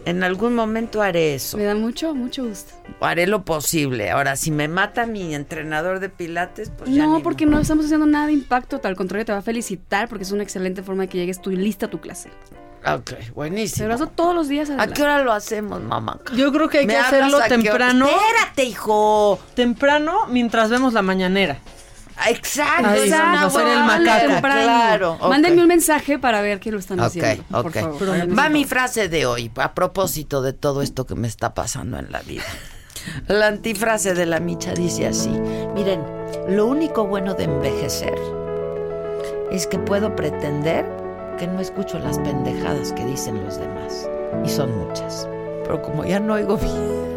en algún momento haré eso. Me da mucho, mucho gusto. Haré lo posible. Ahora, si me mata mi entrenador de pilates, pues ya No, ni porque no estamos haciendo nada de impacto, al contrario, te va a felicitar porque es una excelente forma de que llegues tú lista a tu clase. Ok, buenísimo. Pero eso todos los días. ¿A qué hora lo hacemos, mamá? Yo creo que hay ¿Me que hacerlo temprano. Espérate, hijo. Temprano mientras vemos la mañanera. Exacto, Ahí es vamos una a hacer el macaco. Claro. ok. Mándenme un mensaje para ver que lo están Ok, haciendo. por favor. Va mi frase de hoy, a propósito de todo esto que me está pasando en la vida. La antifrase de la micha dice así: Miren, lo único bueno de envejecer es que puedo pretender que no escucho las pendejadas que dicen los demás. Y son muchas. Pero como ya no oigo bien.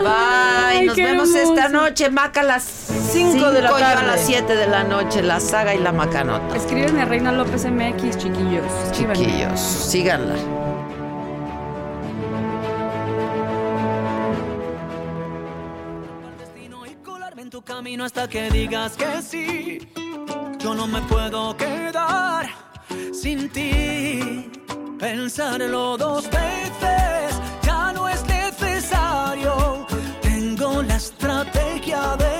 Bye, Ay, nos vemos hermoso. esta noche, Maca, a las 5 de la yo a tarde. las 7 de la noche, la saga y la macanota. Escríbenme a Reina López MX, chiquillos. Escríbanme. Chiquillos, síganla. colarme en tu camino hasta que digas que sí. Yo no me puedo quedar sin ti. Pensarlo dos veces estrategia de